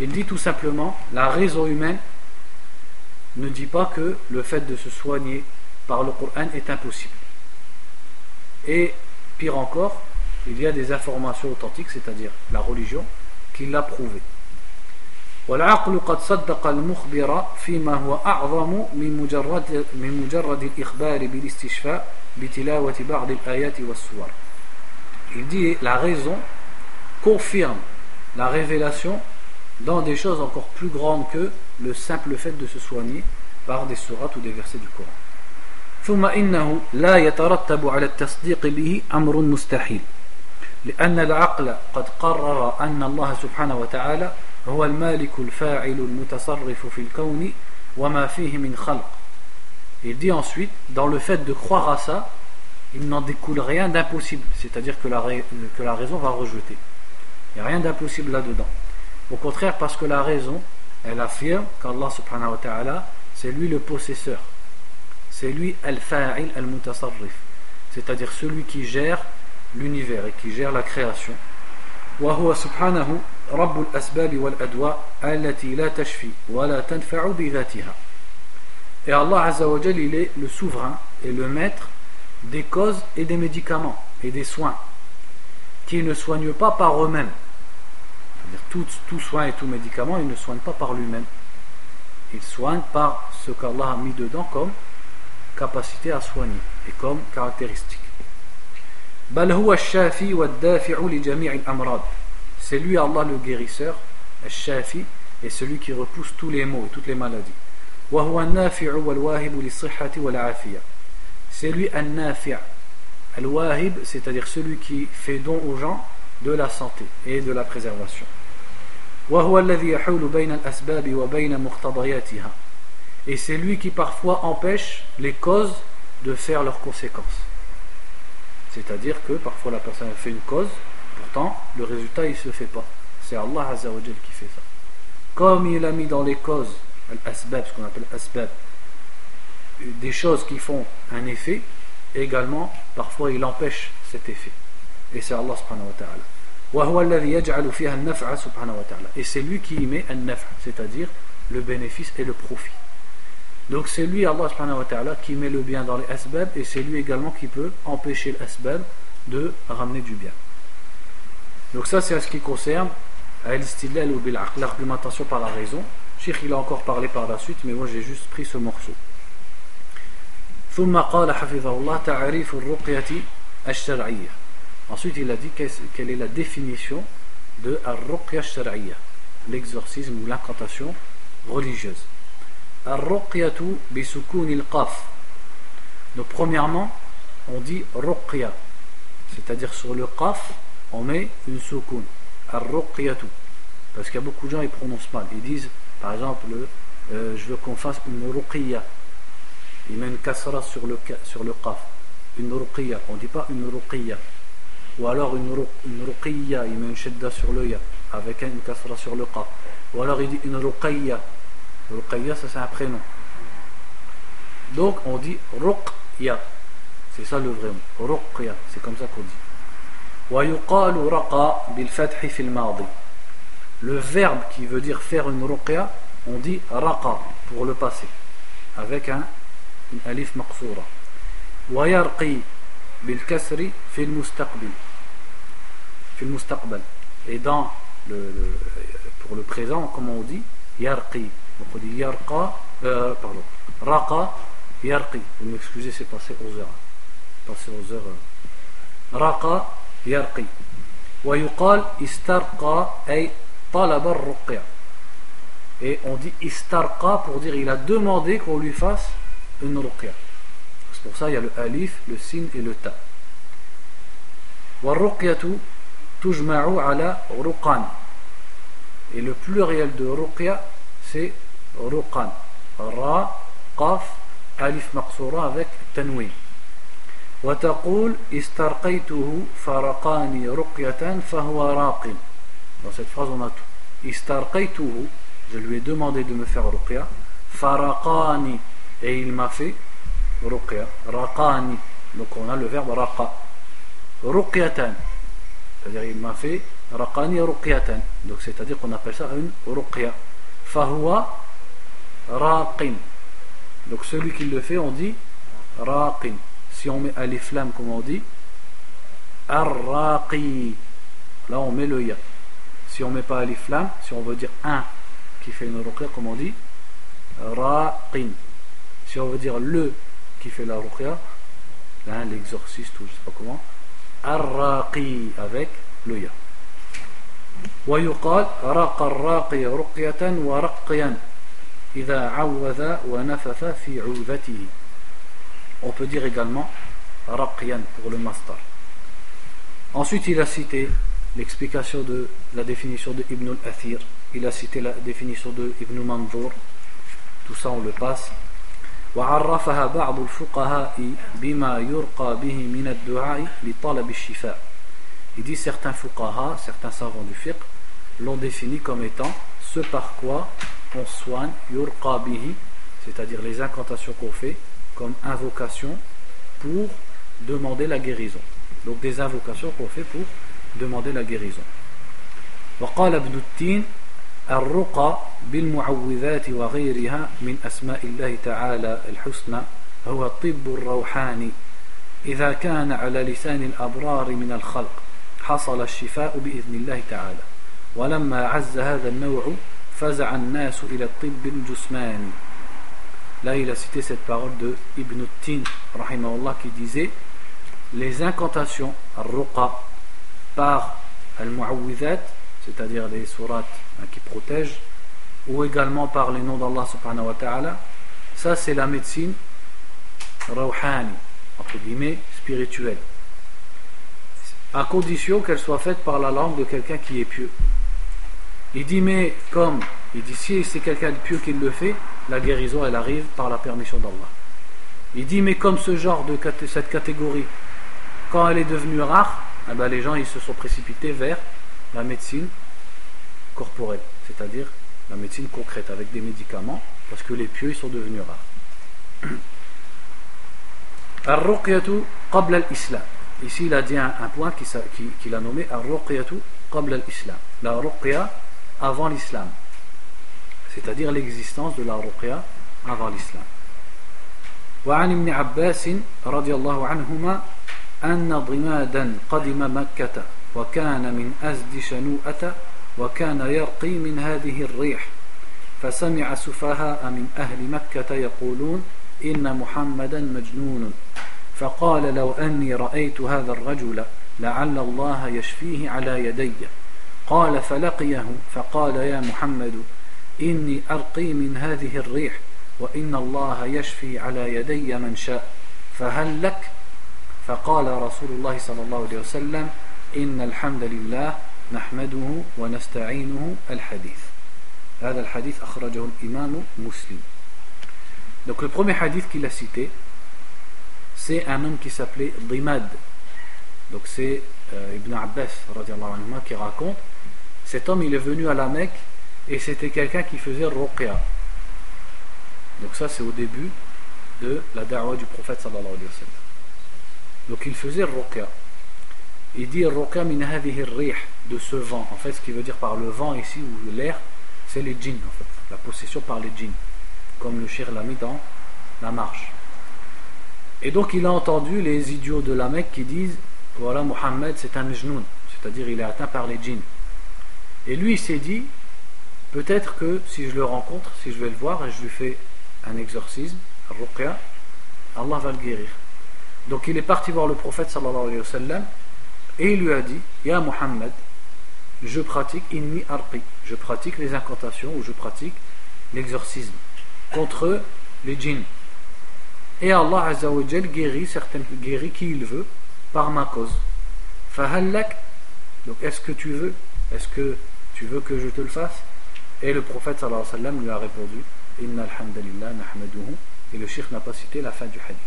il dit tout simplement, la raison humaine ne dit pas que le fait de se soigner par le Coran est impossible. Et pire encore, il y a des informations authentiques, c'est-à-dire la religion, qui l'a prouvé. والعقل قد صدق المخبر فيما هو أعظم من مجرد, من مجرد الإخبار بالاستشفاء بتلاوة بعض الآيات والسور il dit la raison confirme la révélation dans des choses encore plus grandes que le simple fait de se soigner par des sourates ou des versets du Coran. ثم إنه لا يترتب على التصديق به أمر مستحيل لأن العقل قد قرر أن الله سبحانه وتعالى هو المالك الفاعل المتصرف في الكون وما فيه من خلق Il dit ensuite, dans le fait de croire à ça, il n'en découle rien d'impossible, c'est-à-dire que la, que la raison va rejeter. Il n'y a rien d'impossible là-dedans. Au contraire, parce que la raison, elle affirme qu'Allah subhanahu wa ta'ala, c'est lui le possesseur. C'est lui al-fa'il al-mutasarrif. C'est-à-dire celui qui gère l'univers et qui gère la création. وهو سبحانه رب الأسباب والأدواء التي لا تشفي ولا تنفع بذاتها. Et Allah Azza wa il est le souverain et le maître des causes et des médicaments et des soins qui ne soignent pas par eux-mêmes. Tout, tout soin et tout médicament, il ne soigne pas par lui-même. Il soigne par ce qu'Allah a mis dedans comme capacité à soigner et comme caractéristique. C'est lui Allah le guérisseur, الشافي, et celui qui repousse tous les maux et toutes les maladies. وهو النافع والواهب للصحة والعافية c'est lui un nafi' Al-Wahib, c'est-à-dire celui qui fait don aux gens de la santé et de la préservation. Et c'est lui qui parfois empêche les causes de faire leurs conséquences. C'est-à-dire que parfois la personne fait une cause, pourtant le résultat il se fait pas. C'est Allah Azzawajal qui fait ça. Comme il a mis dans les causes, al-asbab, ce qu'on appelle asbab, des choses qui font un effet, également, parfois il empêche cet effet. Et c'est Allah subhanahu wa ta'ala. Et c'est lui qui y met un naf, c'est-à-dire le bénéfice et le profit. Donc c'est lui, Allah subhanahu wa ta'ala, qui met le bien dans les asbab et c'est lui également qui peut empêcher l'asbab de ramener du bien. Donc ça c'est ce qui concerne l'argumentation par la raison. Cheikh il a encore parlé par la suite, mais moi j'ai juste pris ce morceau ثم قال حفظه الله تعريف الرقية الشرعية Ensuite, il a dit quelle est la définition de ar-ruqya shar'iyya, l'exorcisme ou l'incantation religieuse. Ar-ruqyatu bisukun il-qaf. Donc, premièrement, on dit ruqya, c'est-à-dire sur le qaf, on met une sukun. Ar-ruqyatu. Parce qu'il y a beaucoup de gens, ils prononcent mal. Ils disent, par exemple, euh, je veux qu'on fasse une ruqya. Ils mettent une kasra sur le, sur le qaf. Une ruqya. On ne dit pas une ruqya ou alors une, une ruqiyya, il met une shedda sur le ya, avec une kasra sur le qaf. Ou alors il dit une ruqiyya. Ruqiyya, ça c'est un prénom. Donc on dit ruqya. C'est ça le vrai mot. Ruqya, c'est comme ça qu'on dit. ويقال رقى بالفتح في الماضي. Le verbe qui veut dire faire une ruqya, on dit raqa pour le passé, avec un une alif maqsoura. ويرقي بالكسر في المستقبل في المستقبل et dans le, le, pour le présent comment on dit yarqi donc on dit yarqa euh, pardon raqa yarqi vous m'excusez c'est passé aux heures passé aux heures raqa yarqi ويقال استرقى أي طلب الرقية et on dit istarqa pour dire il a demandé qu'on lui fasse une ruqya pour ça il y a le alif, le sin et le ta. tujma'u ala ruqan. Et le pluriel de ruqya, c'est ruqan. Ra, qaf, alif maqsoura avec tanwin. وتقول استرقيته فرقاني رقية فهو راق dans cette phrase on a tout istarqaytuhu je lui ai demandé de me faire ruqya faraqani et il m'a fait ruqya, raqani. Donc on a le verbe raqa. Ruqyatan. C'est-à-dire il m'a fait raqani ruqyatan. Donc c'est-à-dire qu'on appelle ça une ruqya. Fahuwa raqin. Donc celui qui le fait, on dit raqin. Si on met alif lam, comment on dit Ar-raqi. Là on met le ya. Si on met pas alif lam, si on veut dire un qui fait une ruqya, comment on dit Raqin Si on veut dire le qui fait la ruqya, hein, l'exorciste ou je sais pas comment, arraqi avec le ya. ويقال رق الراقي رقية ورقيا إذا عوذ ونفث في عوذته On peut dire également raqiyan pour le master. Ensuite, il a cité l'explication de la définition de Ibn al-Athir. Il a cité la définition de Ibn Manzour. Tout ça, on le passe. وعرفها بعض الفقهاء بما يرقى به من الدعاء لطلب الشفاء Il dit certains fuqaha, certains savants du fiqh l'ont défini comme étant ce par quoi on soigne yurqa bihi, c'est-à-dire les incantations qu'on fait comme invocation pour demander la guérison. Donc des invocations qu'on fait pour demander la guérison. وقال ابن التين الرقى بالمعوذات وغيرها من أسماء الله تعالى الحسنى هو الطب الروحاني. إذا كان على لسان الأبرار من الخلق حصل الشفاء بإذن الله تعالى. ولما عز هذا النوع فزع الناس إلى الطب الجسماني. Là, il a cité cette parole de Ibn Tin, rahimahullah, qui disait Les incantations, al-ruqa, par al-mu'awwidhat, c'est-à-dire les sourates hein, qui protègent, ou également par les noms d'Allah subhanahu wa ta'ala, ça c'est la médecine rawhani, entre guillemets, spirituelle. à condition qu'elle soit faite par la langue de quelqu'un qui est pieux. Il dit, mais comme, il dit, si c'est quelqu'un de pieux qui le fait, la guérison, elle arrive par la permission d'Allah. Il dit, mais comme ce genre de cette catégorie, quand elle est devenue rare, eh ben, les gens ils se sont précipités vers la médecine corporelle, c'est-à-dire la médecine concrète avec des médicaments, parce que les pieux ils sont devenus rares. qabla al-islam. Ici, il a dit un, point qu'il qui, a nommé Ar-Ruqyatu qabla al-islam. La ruqya avant l'islam. C'est-à-dire l'existence de la ruqya avant l'islam. وعن ابن عباس رضي الله عنهما أن ضمادا قدم مكة وكان من أزد شنوءة وكان يرقي من هذه الريح فسمع سفهاء من أهل مكة يقولون إن محمدا مجنون. فقال لو أني رأيت هذا الرجل لعل الله يشفيه على يدي. قال فلقيه فقال يا محمد إني أرقي من هذه الريح وإن الله يشفي على يدي من شاء. فهل لك؟ فقال رسول الله صلى الله عليه وسلم إن الحمد لله نحمده ونستعينه الحديث هذا الحديث أخرجه الإمام مسلم Donc le premier hadith qu'il a cité, c'est un homme qui s'appelait Dimad. Donc c'est euh, Ibn Abbas anhu, qui raconte. Cet homme il est venu à la Mecque et c'était quelqu'un qui faisait ruqya. Donc ça c'est au début de la da'wah du prophète sallallahu alayhi wa sallam. Donc il faisait ruqya. Il dit ruqya min rih de ce vent. En fait ce qui veut dire par le vent ici ou l'air, c'est les djinns en fait, la possession par les djinns. Comme le shir l'a mis dans la marche. Et donc il a entendu les idiots de la Mecque qui disent voilà Mohammed c'est un mjnoun, c'est-à-dire il est atteint par les djinns. Et lui il s'est dit peut-être que si je le rencontre, si je vais le voir et je lui fais un exorcisme, un ruqya, Allah va le guérir. Donc il est parti voir le prophète sallallahu alayhi wa sallam et il lui a dit Ya Muhammad, je pratique inni je pratique les incantations ou je pratique l'exorcisme contre les djinns. Et Allah Azzawajal guérit certaines guérit qui il veut par ma cause. Fahallak, donc est-ce que tu veux Est-ce que tu veux que je te le fasse? Et le prophète sallallahu alayhi wa lui a répondu Inna alhamdulillah nahmaduhu. Et le shirk n'a pas cité la fin du hadith.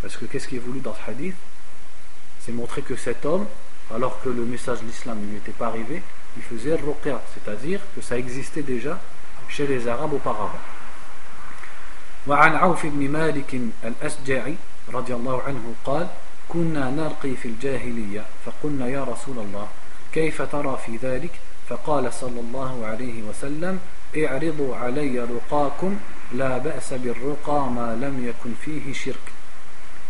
Parce que qu'est-ce qui est voulu dans ce hadith? C'est montrer que cet homme, alors que le message de l'islam ne lui était pas arrivé, il faisait ruqya, c'est-à-dire que ça existait déjà chez les Arabes auparavant. وعن عوف بن مالك الأسجعي رضي الله عنه قال كنا نرقي في الجاهلية فقلنا يا رسول الله كيف ترى في ذلك فقال صلى الله عليه وسلم اعرضوا علي رقاكم لا بأس بالرقى ما لم يكن فيه شرك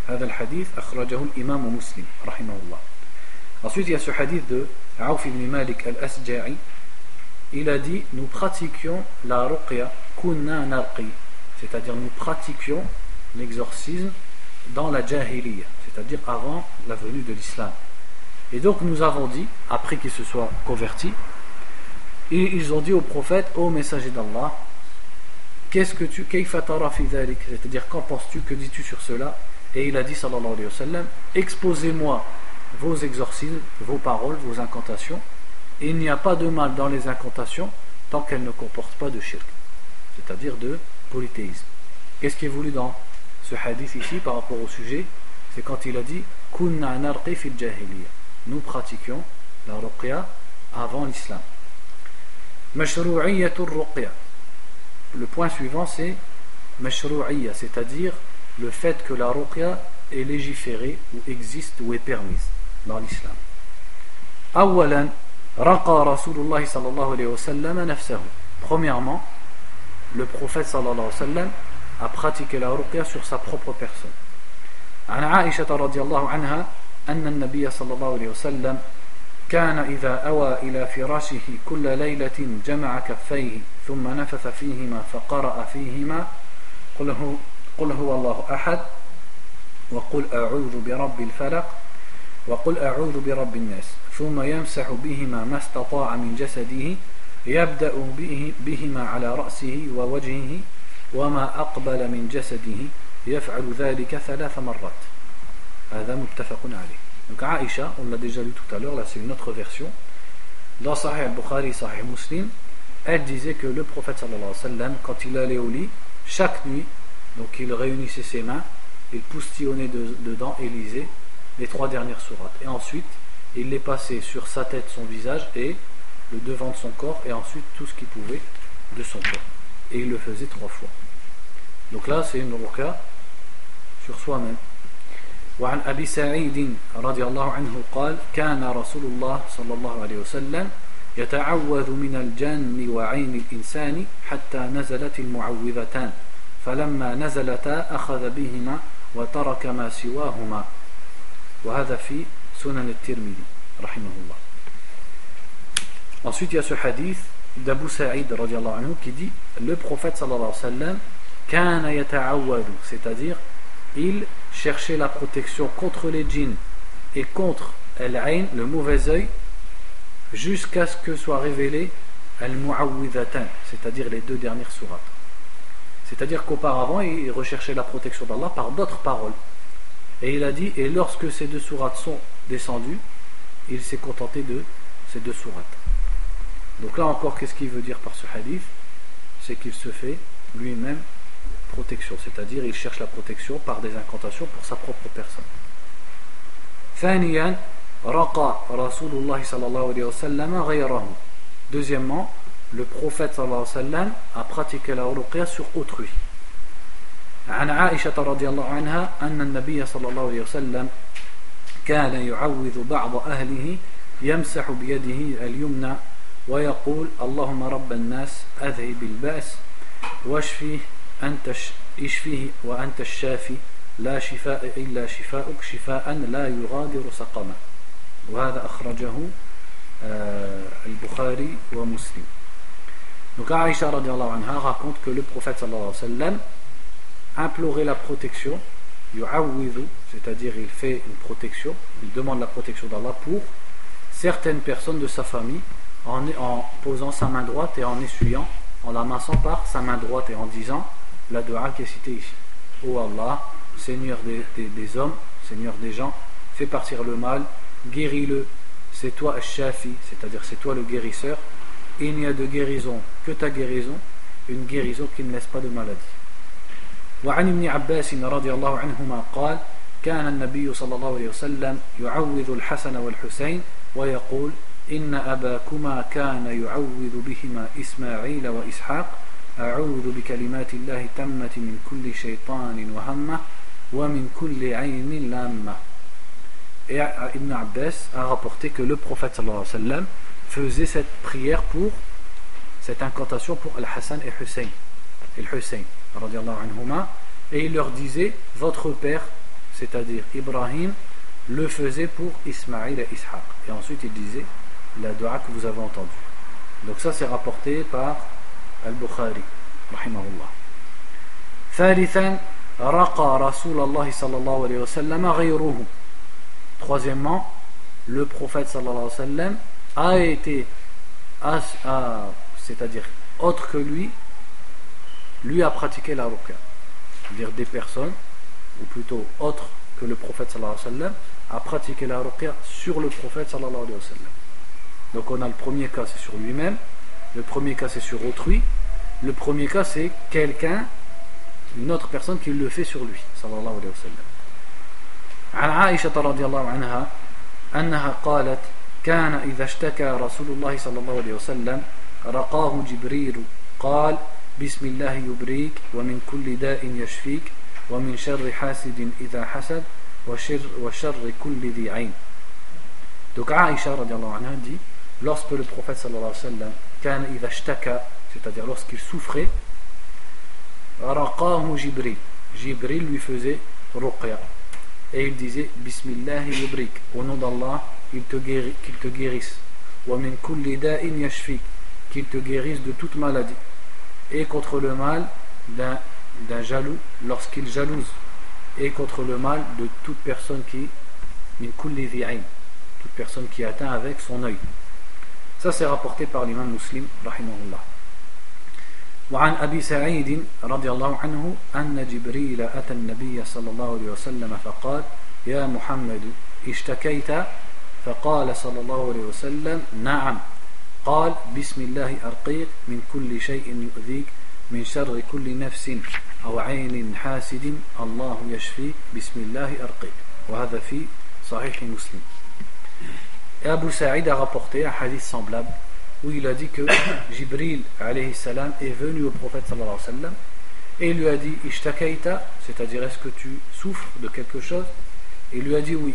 هذا الحديث أخرجه الإمام مسلم رحمه الله Ensuite, il y a ce hadith de Aouf ibn Malik al-Asja'i. Il a dit Nous pratiquions la ruqya kunna narqi. C'est-à-dire, nous pratiquions l'exorcisme dans la jahiliya, c'est-à-dire avant la venue de l'islam. Et donc, nous avons dit, après qu'ils se soient convertis, ils ont dit au prophète Ô messager d'Allah, qu'est-ce que tu. C'est-à-dire, qu'en penses-tu Que dis-tu sur cela? Et il a dit, sallallahu alayhi wa sallam Exposez-moi vos exorcismes, vos paroles, vos incantations. Et il n'y a pas de mal dans les incantations tant qu'elles ne comportent pas de shirk, c'est-à-dire de polythéisme. Qu'est-ce qui est voulu dans ce hadith ici par rapport au sujet? C'est quand il a dit Kunna fil Nous pratiquions la ruqya avant l'islam. Le point suivant c'est c'est-à-dire le fait que la ruqya est légiférée ou existe ou est permise dans l'islam. رقى رسول الله صلى الله عليه وسلم نفسه Premièrement, le prophète صلى الله عليه وسلم a pratiqué la ruqya sur sa propre personne. عن عائشة رضي الله عنها أن النبي صلى الله عليه وسلم كان إذا أوى إلى فراشه كل ليلة جمع كفيه ثم نفث فيهما فقرأ فيهما قل هو, قل هو الله أحد وقل أعوذ برب الفلق وقل أعوذ برب الناس ثم يمسح بهما ما استطاع من جسده يبدأ به بهما على رأسه ووجهه وما أقبل من جسده يفعل ذلك ثلاث مرات هذا متفق عليه Donc Aïcha, on l'a déjà lu tout à l'heure, là c'est une autre version. Dans Sahih al-Bukhari, Sahih Muslim, elle disait que le prophète sallallahu alayhi wa sallam, quand il allait au lit, chaque nuit, donc il réunissait ses mains, il poustillonnait dedans et lisait les trois dernières sourates. Et ensuite, il les passait sur sa tête, son visage et le devant de son corps, et ensuite tout ce qu'il pouvait de son corps. Et il le faisait trois fois. Donc là, c'est une ruqa sur soi-même. وعن أبي سعيد رضي الله عنه قال كان رسول الله صلى الله عليه وسلم يتعوذ من الجن وعين الإنسان حتى نزلت المعوذتان فلما نزلتا أخذ بهما وترك ما سواهما وهذا في سنن الترمذي رحمه الله Ensuite, il y a ce hadith d'Abu Sa'id anhu qui dit le prophète sallallahu alayhi wa sallam kana yata'awwadu c'est-à-dire il cherchait la protection contre les djinns et contre al le mauvais œil jusqu'à ce que soit révélé al-mu'awwidhatan c'est-à-dire les deux dernières sourates c'est-à-dire qu'auparavant il recherchait la protection d'Allah par d'autres paroles et il a dit et lorsque ces deux sourates sont descendues il s'est contenté de ces deux sourates donc là encore qu'est-ce qu'il veut dire par ce hadith c'est qu'il se fait lui-même protection c'est-à-dire il cherche la protection par des incantations pour sa propre personne ثانيا رقى رسول الله صلى الله عليه وسلم غيره deuxièmement le prophète صلى الله عليه وسلم a pratiqué la ruqya sur autrui عن عائشة رضي الله عنها أن النبي صلى الله عليه وسلم كان يعوذ بعض أهله يمسح بيده اليمنى ويقول اللهم رب الناس أذهب البأس واشفيه أنت اشفيه وأنت الشافي لا شفاء إلا شفاءك شفاء لا يغادر سقما وهذا أخرجه البخاري ومسلم. Donc Aïcha anha raconte que le prophète sallallahu alayhi wa sallam implorait la protection, c'est-à-dire il fait une protection, il demande la protection d'Allah pour certaines personnes de sa famille en, posant sa main droite et en essuyant, en la massant par sa main droite et en disant la dua qui est citée ici. Ô Allah, Seigneur des, hommes, Seigneur des gens, fais partir le mal, guéris-le, c'est toi Shafi, c'est-à-dire c'est toi le guérisseur. Il n'y a de guérison que ta guérison, une guérison qui ne laisse pas de maladie. وعن ابن عباس رضي الله عنهما قال كان النبي صلى الله عليه وسلم يعوذ الحسن والحسين ويقول إن أباكما كان يعوذ بهما إسماعيل وإسحاق أعوذ بكلمات الله تمة من كل شيطان وهمة ومن كل عين لامة. Ibn Abbas a rapporté que le prophète sallallahu alayhi wa sallam faisait cette prière pour cette incantation pour Al-Hassan et Hussein, et Hussein. et il leur disait votre père, c'est-à-dire Ibrahim, le faisait pour Ismaïl et Ishaq. Et ensuite il disait la dua que vous avez entendue. Donc ça c'est rapporté par Al-Bukhari, rahimahullah. ثالثا رقى رسول الله صلى الله عليه وسلم غيره Troisièmement, le prophète sallallahu alayhi wa sallam a été, c'est-à-dire autre que lui, lui a pratiqué la ruqya. C'est-à-dire des personnes, ou plutôt autres que le prophète sallallahu alayhi wa sallam, a pratiqué la ruqya sur le prophète sallallahu alayhi wa sallam. Donc on a le premier cas, c'est sur lui-même. Le premier cas, c'est sur autrui. Le premier cas, c'est quelqu'un, une autre personne qui le fait sur lui, sallallahu alayhi wa sallam. عن عائشة رضي الله عنها أنها قالت كان إذا اشتكى رسول الله صلى الله عليه وسلم رقاه جبريل قال بسم الله يبريك ومن كل داء يشفيك ومن شر حاسد إذا حسد وشر, وشر كل ذي عين Donc Aïcha radiallahu anha dit lorsque le prophète sallallahu alayhi wa sallam كان إذا اشتكى c'est-à-dire lorsqu'il souffrait رقاه جبريل Jibril lui faisait ruqya et il disait Bismillah yubrik, au nom d'Allah, qu'il te, guéri, qu te guérisse. Wa min kulli da'in yashfik, qu'il te guérisse de toute maladie. Et contre le mal d'un jaloux lorsqu'il jalouse. Et contre le mal de toute personne qui, min kulli dhi'in, toute personne qui atteint avec son œil. Ça c'est rapporté par l'imam muslim, rahimahullah. وعن أبي سعيد رضي الله عنه أن جبريل أتى النبي صلى الله عليه وسلم فقال يا محمد اشتكيت فقال صلى الله عليه وسلم نعم قال بسم الله أرقيك من كل شيء يؤذيك من شر كل نفس أو عين حاسد الله يشفيك بسم الله أرقيك وهذا في صحيح مسلم Et Abu Sa'id a rapporté un hadith semblable où il a dit que Jibril alayhi salam est venu au prophète sallallahu alayhi wa sallam et il lui a dit Ishtakaita, c'est-à-dire est-ce que tu souffres de quelque chose il lui a dit oui.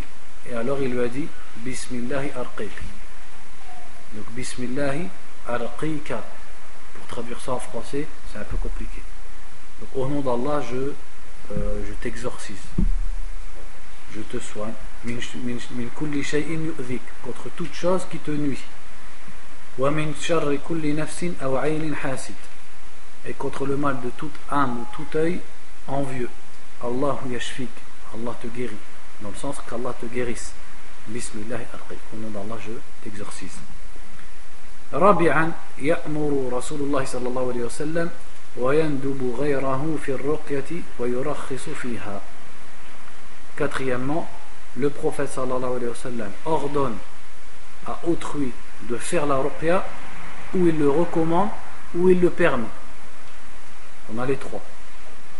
Et alors il lui a dit Bismillahi arqik. Donc Bismillahi arqika. Pour traduire ça en français, c'est un peu compliqué. Donc au nom d'Allah, je, euh, je t'exorcise. Je te soigne. Contre toute chose qui te nuit. Et contre le mal de toute âme ou tout œil envieux. Allah yashfik, Allah te guérit, dans le sens qu'Allah te guérisse. Bismillah au nom d'Allah je t'exorcise. رابعا يأمر رسول الله صلى الله عليه وسلم ويندب غيره في الرقية ويرخص فيها Quatrièmement, le prophète sallallahu alayhi wa sallam ordonne à autrui de faire la ruqya où il le recommande, où il le permet. On a les trois,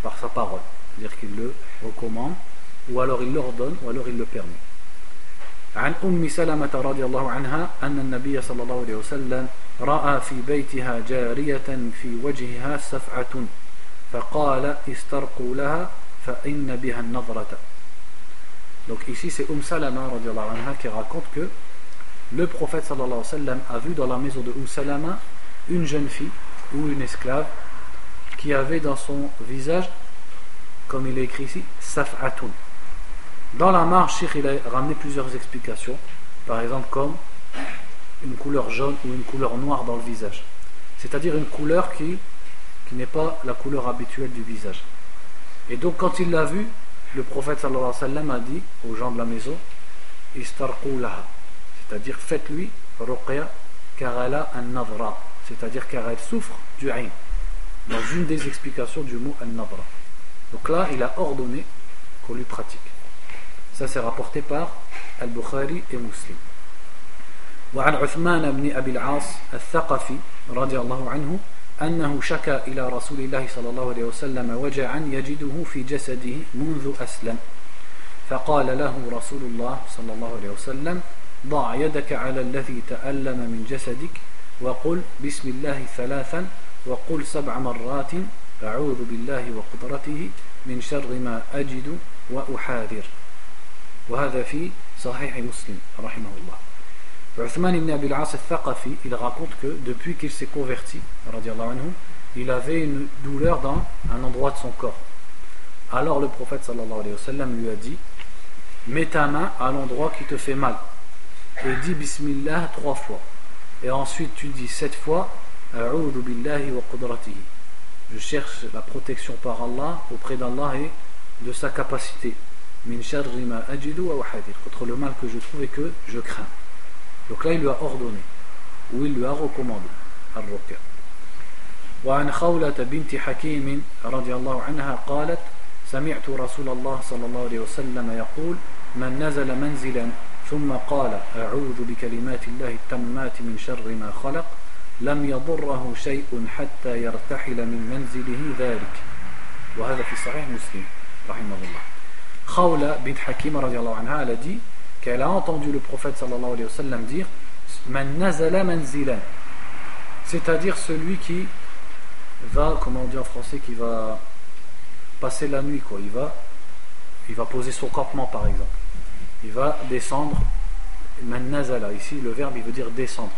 par sa parole. C'est-à-dire qu'il le recommande, ou alors il l'ordonne, ou alors il le permet. عن أم سلمة رضي الله عنها أن النبي صلى الله عليه وسلم رأى في بيتها جارية في وجهها سفعة فقال استرقوا لها فإن بها النظرة Donc ici c'est Umm Salama anha qui raconte que le prophète sallallahu alayhi wa sallam a vu dans la maison de Umm Salama une jeune fille ou une esclave qui avait dans son visage, comme il est écrit ici, saf'atun. Dans la marche, il a ramené plusieurs explications, par exemple comme une couleur jaune ou une couleur noire dans le visage. C'est-à-dire une couleur qui, n'est pas la couleur habituelle du visage. Et donc quand il l'a vu, le prophète alayhi wa sallam a dit aux gens de la maison, c'est-à-dire faites-lui ruqya car elle a un navra, c'est-à-dire car elle souffre du ayn dans une des explications du mot al-nabra. Donc là, il a ordonné qu'on lui pratique. Ça, c'est rapporté par Al-Bukhari et Muslim. وعن عثمان بن أبي العاص الثقفي رضي الله عنه أنه شكى إلى رسول الله صلى الله عليه وسلم وجعا يجده في جسده منذ أسلم فقال له رسول الله صلى الله عليه وسلم ضع يدك على الذي تألم من جسدك وقل بسم الله ثلاثا وقل سبع مرات أعوذ بالله وقدرته من شر ما أجد وأحاذر وهذا في صحيح مسلم رحمه الله Uthman ibn Abi al-As al-Thaqafi, il raconte que depuis qu'il s'est converti, anhu, il avait une douleur dans un endroit de son corps. Alors le prophète sallallahu alayhi wa sallam lui a dit Mets ta main à l'endroit qui te fait mal et dis Bismillah trois fois. Et ensuite tu dis sept fois je cherche la protection par Allah auprès d'Allah et de sa capacité. Contre le mal que je trouve et que je crains. Donc là, il lui a ordonné, ou il lui a recommandé. الرقية. وعن خولة بنت حكيم رضي الله عنها قالت سمعت رسول الله صلى الله عليه وسلم يقول من نزل منزلا ثم قال أعوذ بكلمات الله التمات من شر ما خلق لم يضره شيء حتى يرتحل من منزله ذلك وهذا في صحيح مسلم رحمه الله Khawla bint Hakim elle a dit qu'elle a entendu le prophète sallallahu alayhi wa sallam dire c'est-à-dire celui qui va, comment on dit en français, qui va passer la nuit, quoi. Il va, il va poser son campement, par exemple. Il va descendre. Man nazala, ici le verbe il veut dire descendre.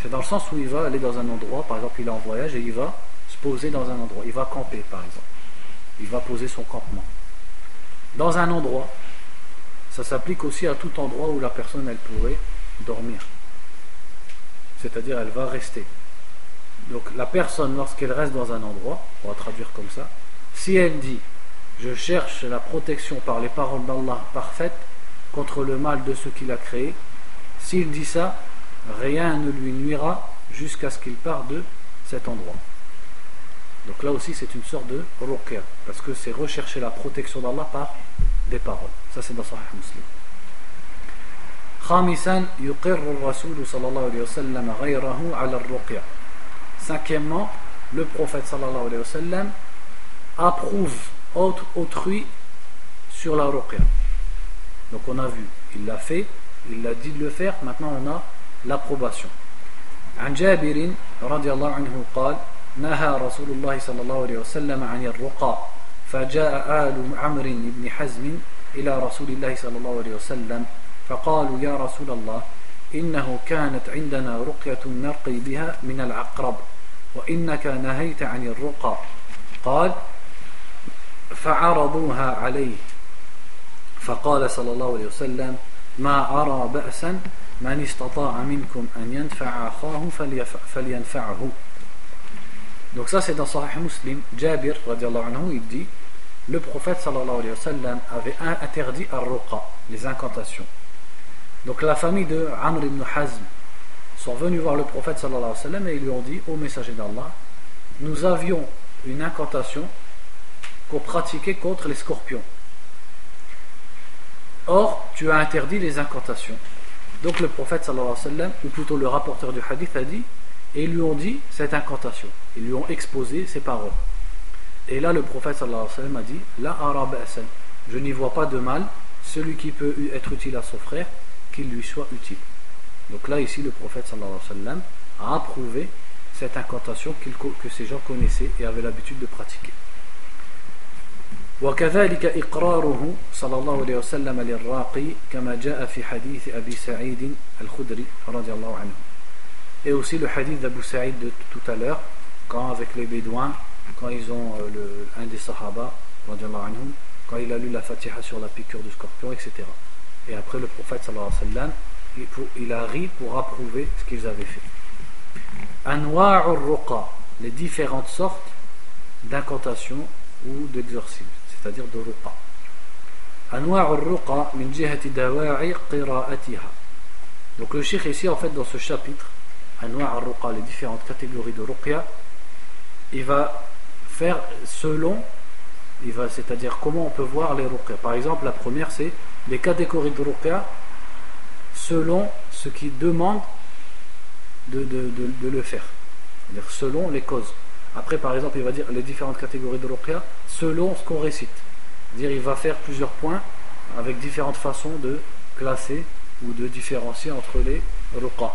C'est dans le sens où il va aller dans un endroit, par exemple il est en voyage et il va se poser dans un endroit. Il va camper par exemple. Il va poser son campement. Dans un endroit, ça s'applique aussi à tout endroit où la personne elle pourrait dormir. C'est-à-dire elle va rester. Donc la personne lorsqu'elle reste dans un endroit, on va traduire comme ça, si elle dit je cherche la protection par les paroles d'Allah parfaites contre le mal de ce qu'il a créé, s'il dit ça, rien ne lui nuira jusqu'à ce qu'il parte de cet endroit. Donc là aussi c'est une sorte de ruqya, parce que c'est rechercher la protection d'Allah par des paroles. Ça c'est dans Sahih Muslim. خامسا يقر الرسول صلى الله عليه وسلم غيره على الرقية cinquièmement le prophète sallallahu alayhi wa sallam approuve autrui sur la ruqya donc on a vu il l'a fait il a dit de le faire maintenant on a l'approbation عن جابر رضي الله عنه قال نهى رسول الله صلى الله عليه وسلم عن الرقى فجاء آل عمرو بن حزم إلى رسول الله صلى الله عليه وسلم فقالوا يا رسول الله إنه كانت عندنا رقية نرقي بها من العقرب وإنك نهيت عن الرقى. قال فعرضوها عليه. فقال صلى الله عليه وسلم ما أرى بأسا من استطاع منكم أن ينفع أخاه فلينفعه. Donc ça c'est dans Sahih Muslim, Jabir anhu, il dit le prophète sallallahu avait interdit ar-ruqa, les incantations. Donc la famille de Amr ibn Hazm sont venus voir le prophète sallallahu alayhi wa et ils lui ont dit Ô messager d'Allah, nous avions une incantation pour pratiquer contre les scorpions. Or, tu as interdit les incantations. Donc le prophète sallallahu alayhi wa ou plutôt le rapporteur du hadith a dit, et ils lui ont dit cette incantation Ils lui ont exposé ces paroles. Et là, le prophète sallallahu alayhi wa sallam a dit La arab je n'y vois pas de mal, celui qui peut être utile à son frère, qu'il lui soit utile. Donc là, ici, le prophète sallallahu alayhi wa sallam a approuvé cette incantation que ces gens connaissaient et avaient l'habitude de pratiquer. وكذلك إقراره صلى الله عليه وسلم للراقي كما جاء في حديث أبي سعيد الخدري رضي الله عنه et aussi le hadith d'Abu Sa'id de tout à l'heure quand avec les bédouins quand ils ont euh, le, un des sahaba quand il a lu la fatiha sur la piqûre du scorpion etc et après le prophète sallallahu alayhi wa sallam il, il a ri pour approuver ce qu'ils avaient fait. Anwa'ur ruqa les différentes sortes d'incantations ou d'exorcisme c'est-à-dire de ruqa. Donc le cheikh ici en fait dans ce chapitre, les différentes catégories de ruqya, il va faire selon, il va, c'est-à-dire comment on peut voir les ruqya. Par exemple, la première c'est les catégories de ruqya selon ce qui demande de, de, de, le faire, c'est-à-dire selon les causes. Après, par exemple, il va dire les différentes catégories de ruqya selon ce qu'on récite. Dire, il va faire plusieurs points avec différentes façons de classer ou de différencier entre les ruqa.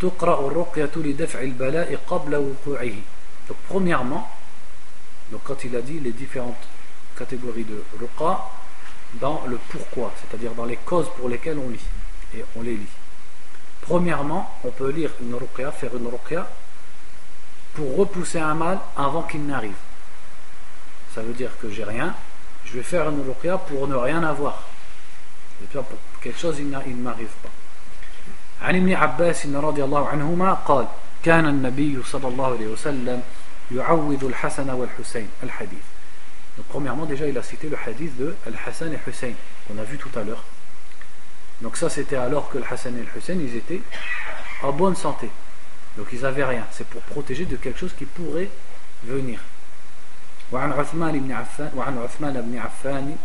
Donc premièrement, quand il a dit les différentes catégories de ruqa, dans le pourquoi, c'est-à-dire dans les causes pour lesquelles on lit, et on les lit. Premièrement, on peut lire une ruqya, faire une ruqya pour repousser un mal avant qu'il n'arrive. Ça veut dire que j'ai rien, je vais faire une ruqya pour ne rien avoir. Pour quelque chose, il ne m'arrive pas. عن ابن عباس رضي الله عنهما قال كان النبي صلى الله عليه وسلم يعوذ الحسن والحسين الحديث Donc premièrement déjà il a cité le hadith de Al-Hassan et Hussein qu'on a vu tout à l'heure Donc ça c'était alors que le Hassan et Hussein ils étaient en bonne santé. Donc ils n'avaient rien. C'est pour protéger de quelque chose qui pourrait venir. وعن عثمان بن عفان وعن عثمان بن عفان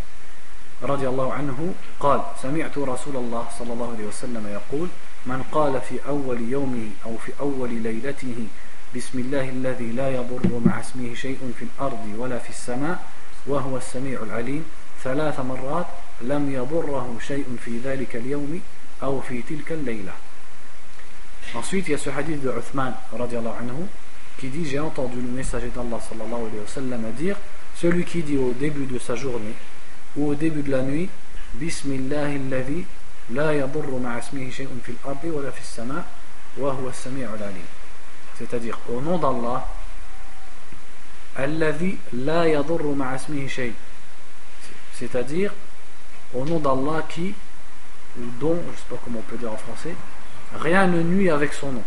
رضي الله عنه قال سمعت رسول الله صلى الله عليه وسلم يقول من قال في أول يومه أو في أول ليلته بسم الله الذي لا يضر مع اسمه شيء في الأرض ولا في السماء وهو السميع العليم ثلاث مرات لم يضره شيء في ذلك اليوم أو في تلك الليلة Ensuite, il y a ce hadith de Uthman anhu, qui dit J'ai entendu le messager d'Allah sallallahu alayhi wa sallam dire Celui qui dit au début de sa journée ou au début de la nuit Bismillahi alladhi C'est-à-dire au nom d'Allah. C'est-à-dire au nom d'Allah qui, ou dont, je ne sais pas comment on peut dire en français, rien ne nuit avec son nom.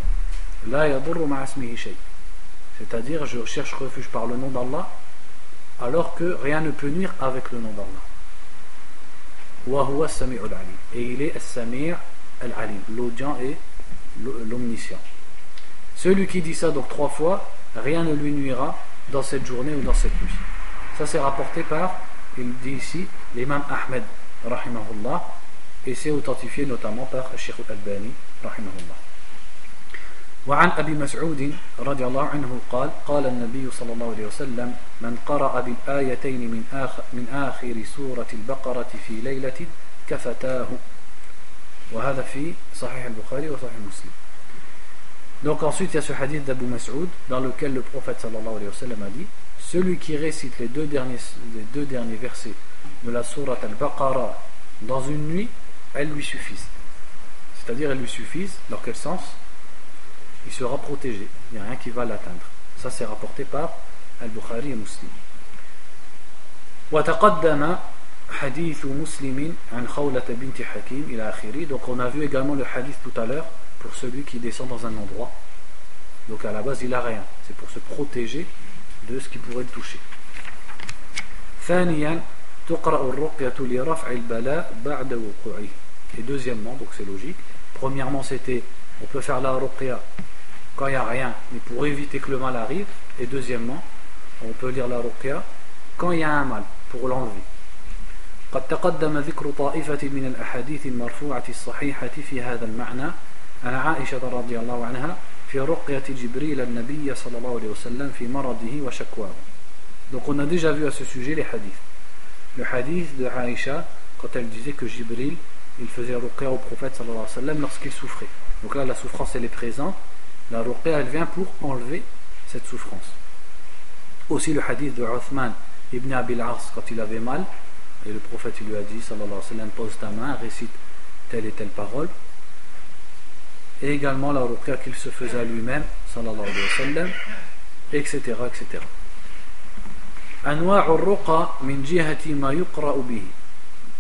C'est-à-dire, je cherche refuge par le nom d'Allah, alors que rien ne peut nuire avec le nom d'Allah. Et il est Sami al-Ali, l'audient et l'omniscient. Celui qui dit ça donc trois fois, rien ne lui nuira dans cette journée ou dans cette nuit. Ça c'est rapporté par, il dit ici, l'imam Ahmed, rahimahullah, et c'est authentifié notamment par Sheikh al-Albani, rahimahullah. وعن أبي مسعود رضي الله عنه قال قال النبي صلى الله عليه وسلم من قرأ بالآيتين من آخر, من آخر سورة البقرة في ليلة كفتاه وهذا في صحيح البخاري وصحيح مسلم Donc ensuite, il y a ce hadith d'Abu Mas'ud dans lequel le prophète sallallahu alayhi wa sallam a dit Celui qui récite les deux derniers, les deux derniers versets de la sourate al-Baqarah dans une nuit, elles lui suffisent. C'est-à-dire, elles lui suffisent. Dans quel sens il sera protégé. Il n'y a rien qui va l'atteindre. Ça, c'est rapporté par Al-Bukhari et Muslim. وتقدم حديث مسلم عن خولة بنت حكيم إلى آخره. Donc, on a vu également le hadith tout à l'heure pour celui qui descend dans un endroit. Donc, à la base, il n'a rien. C'est pour se protéger de ce qui pourrait le toucher. ثانيا تقرأ الرقية لرفع البلاء بعد وقوعه. Et deuxièmement, donc c'est logique. Premièrement, c'était on peut faire la ruqya quand il n'y a rien, mais pour éviter que le mal arrive. Et deuxièmement, on peut lire la ruqya quand il y a un mal, pour l'enlever. قد تقدم ذكر طائفة من الأحاديث المرفوعة الصحيحة في هذا المعنى عن عائشة رضي الله عنها في رقية جبريل النبي صلى الله عليه وسلم في مرضه وشكواه Donc on a déjà vu à ce sujet les hadiths. Le hadith de Aïcha, quand elle disait que Jibril, il faisait ruqya au prophète sallallahu alayhi wa sallam lorsqu'il souffrait. Donc là, la souffrance, elle est présente. La ruqya, elle vient pour enlever cette souffrance. Aussi le hadith de Uthman ibn Abil Ars quand il avait mal, et le prophète lui a dit, sallallahu alayhi wa pose ta main, récite telle et telle parole. Et également la ruqya qu'il se faisait à lui-même, sallallahu alayhi wa sallam, etc. etc. أنواع الرقى من جهة ما يقرأ به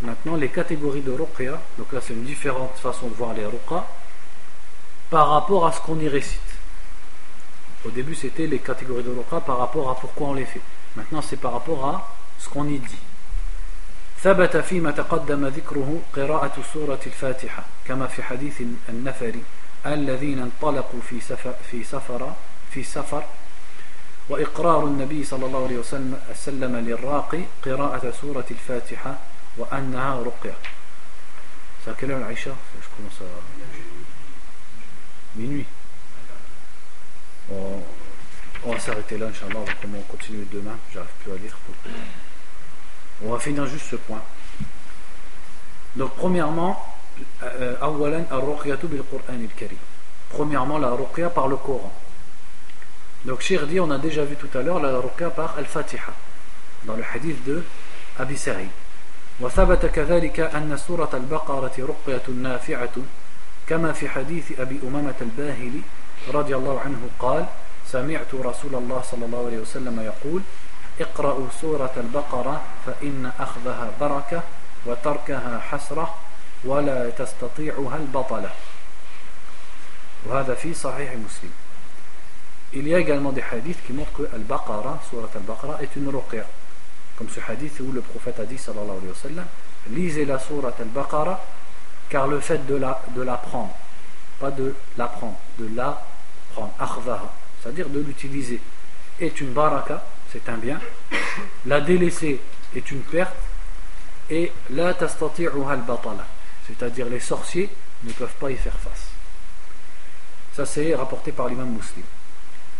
Maintenant, les catégories de ruqya, donc là c'est une différente façon de voir les ruqya par rapport à ce qu'on y récite. Au début, c'était les catégories de l'okra par rapport à pourquoi on les fait. Maintenant, c'est par rapport à ce qu'on y dit. ثبت فيما تقدم ذكره قراءة سورة الفاتحة كما في حديث النفر الذين انطلقوا في سفر في سفر في سفر وإقرار النبي صلى الله عليه وسلم للراقي قراءة سورة الفاتحة وأنها رقية. Ça quelle heure minuit. On, va s'arrêter là, Inch'Allah, on va continuer demain, j'arrive plus à lire. On va finir juste ce point. Donc premièrement, euh, Premièrement, la ruqya par le Coran. Donc Shir dit, on a déjà vu tout à l'heure la ruqya par Al-Fatiha, dans le hadith de Abi كما في حديث أبي أمامة الباهلي رضي الله عنه قال سمعت رسول الله صلى الله عليه وسلم يقول اقرأوا سورة البقرة فإن أخذها بركة وتركها حسرة ولا تستطيعها البطلة وهذا في صحيح مسلم Il y a également des hadiths qui montrent que Al-Baqarah, Surat Al-Baqarah, est une ruqya. Comme ce hadith où le prophète a dit, sallallahu alayhi wa sallam, lisez la Surat Al-Baqarah car le fait de la, de la prendre, pas de l'apprendre, de la prendre, arvaha, c'est-à-dire de l'utiliser, est une baraka, c'est un bien, la délaisser est une perte, et la tastati'uha al-batala, c'est-à-dire les sorciers ne peuvent pas y faire face. Ça c'est rapporté par l'imam muslim.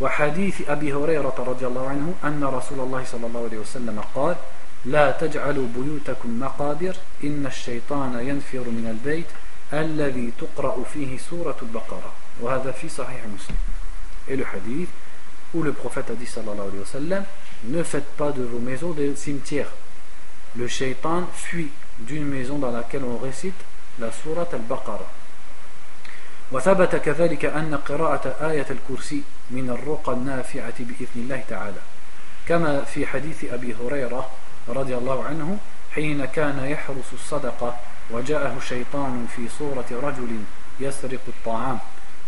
وحديث أبي هريرة رضي الله عنه أن رسول الله صلى الله عليه وسلم قال لا تجعلوا بيوتكم مقابر إن الشيطان ينفر من البيت الذي تقرأ فيه سورة البقرة وهذا في صحيح مسلم et le hadith où le prophète a dit sallallahu alayhi wa sallam ne faites pas de vos maisons des cimetières le shaitan fuit d'une maison dans laquelle on récite la sourate al-Baqarah وثبت كذلك أن قراءة آية الكرسي من الرقى النافعة بإذن الله تعالى كما في حديث أبي هريرة رضي الله عنه حين كان يحرس الصدقة وجاءه شيطان في صورة رجل يسرق الطعام.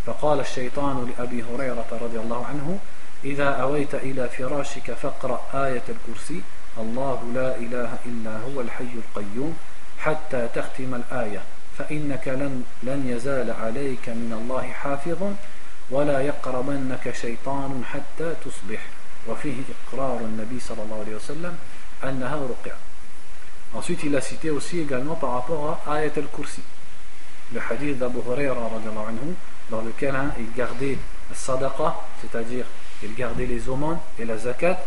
فقال الشيطان لأبي هريرة رضي الله عنه إذا أويت إلى فراشك فاقرأ آية الكرسي الله لا إله إلا هو الحي القيوم حتى تختم الآية فإنك لن, لن يزال عليك من الله حافظ ولا يقربنك شيطان حتى تصبح. وفيه إقرار النبي صلى الله عليه وسلم Ensuite, il a cité aussi également par rapport à Ayat al-Kursi, le hadith d'Abu Huraira dans lequel hein, il gardait la sadaqa, c'est-à-dire il gardait les aumônes et la zakat,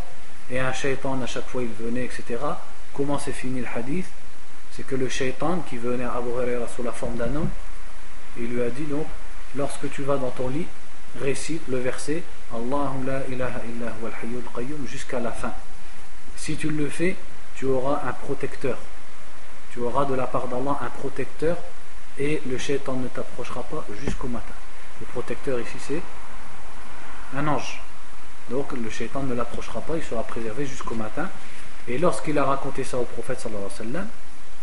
et un shaitan à chaque fois il venait, etc. Comment s'est fini le hadith? C'est que le shaitan qui venait à Abu Huraira sous la forme d'un homme, il lui a dit donc, lorsque tu vas dans ton lit, récite le verset Allahu la ilaha illa huwa al-hayyul qayyum jusqu'à la fin. Si tu le fais, tu auras un protecteur. Tu auras de la part d'Allah un protecteur et le shaitan ne t'approchera pas jusqu'au matin. Le protecteur ici c'est un ange. Donc le shaitan ne l'approchera pas, il sera préservé jusqu'au matin. Et lorsqu'il a raconté ça au prophète sallallahu alayhi wa sallam,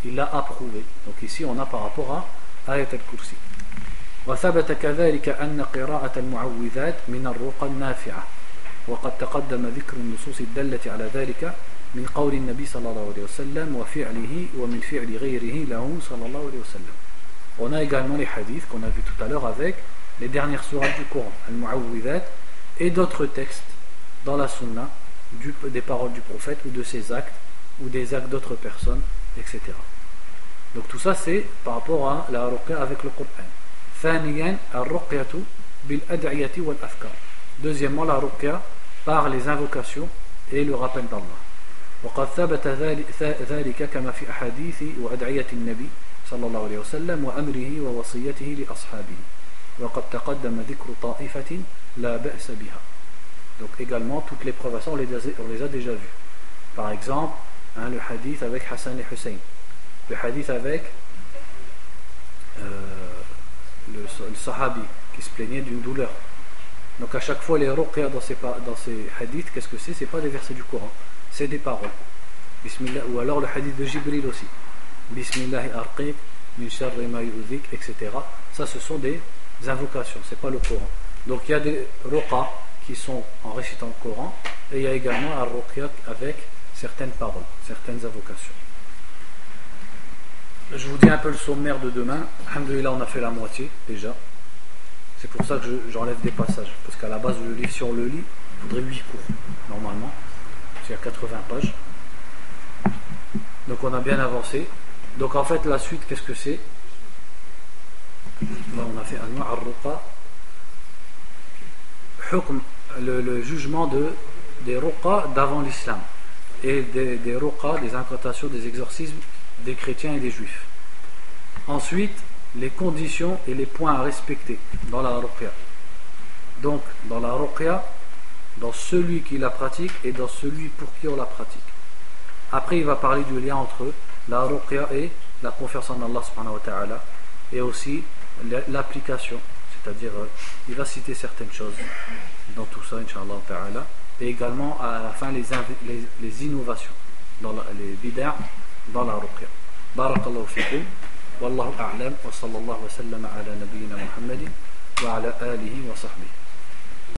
il l'a approuvé. Donc ici on a par rapport à Ayat al-Kursi. وثبت كذلك أن قراءة المعوذات من الرقى النافعة وقد تقدم ذكر النصوص الدالة على ذلك من قول النبي صلى الله عليه وسلم وفعله ومن فعل غيره له صلى الله عليه وسلم On a également les hadiths qu'on a vu tout à l'heure avec les dernières sourates du Coran, Al-Mu'awwidhat, et d'autres textes dans la Sunna du, des paroles du prophète ou de ses actes ou des actes d'autres personnes, etc. Donc tout ça c'est par rapport à la ruqya avec le Coran. Deuxièmement, la ruqya par les invocations et le rappel d'Allah. وقد ثبت ذلك كما في أحاديث وأدعية النبي صلى الله عليه وسلم وأمره ووصيته لأصحابه وقد تقدم ذكر طائفة لا بأس بها donc également toutes les preuves on les, on les a déjà vues par exemple hein, le hadith avec Hassan et Hussein le hadith avec euh, le, le sahabi qui se plaignait d'une douleur donc à chaque fois les ruqya dans ces, dans ces hadiths qu'est-ce que c'est? C'est pas des versets du Coran c'est des paroles. Bismillah, ou alors le hadith de Jibril aussi. Bismillah arqiq, min sharri ma etc. Ça, ce sont des invocations, c'est pas le Coran. Donc il y a des ruqa qui sont en récitant le Coran, et il y a également un ruqya avec certaines paroles, certaines invocations. Je vous dis un peu le sommaire de demain. Alhamdulillah, on a fait la moitié déjà. C'est pour ça que j'enlève des passages. Parce qu'à la base, le livre, si on le lit, il faudrait 8 cours, normalement y a 80 pages. Donc on a bien avancé. Donc en fait la suite qu'est-ce que c'est? On a fait un arruqa le, le jugement de, des ruqa d'avant l'islam et des, des des incantations, des exorcismes des chrétiens et des juifs. Ensuite, les conditions et les points à respecter dans la ruqya. Donc, dans la ruqya, dans celui qui la pratique et dans celui pour qui on la pratique. Après, il va parler du lien entre la ruqya et la confiance en Allah subhanahu wa ta'ala et aussi l'application, c'est-à-dire euh, il va citer certaines choses dans tout ça, inshallah ta'ala, et également à la fin les, innovations, dans les bid'a dans la ruqya. Barakallahu fikum, wallahu a'lam, wa sallallahu wa sallam ala nabiyyina Muhammadin wa ala alihi wa sahbihi.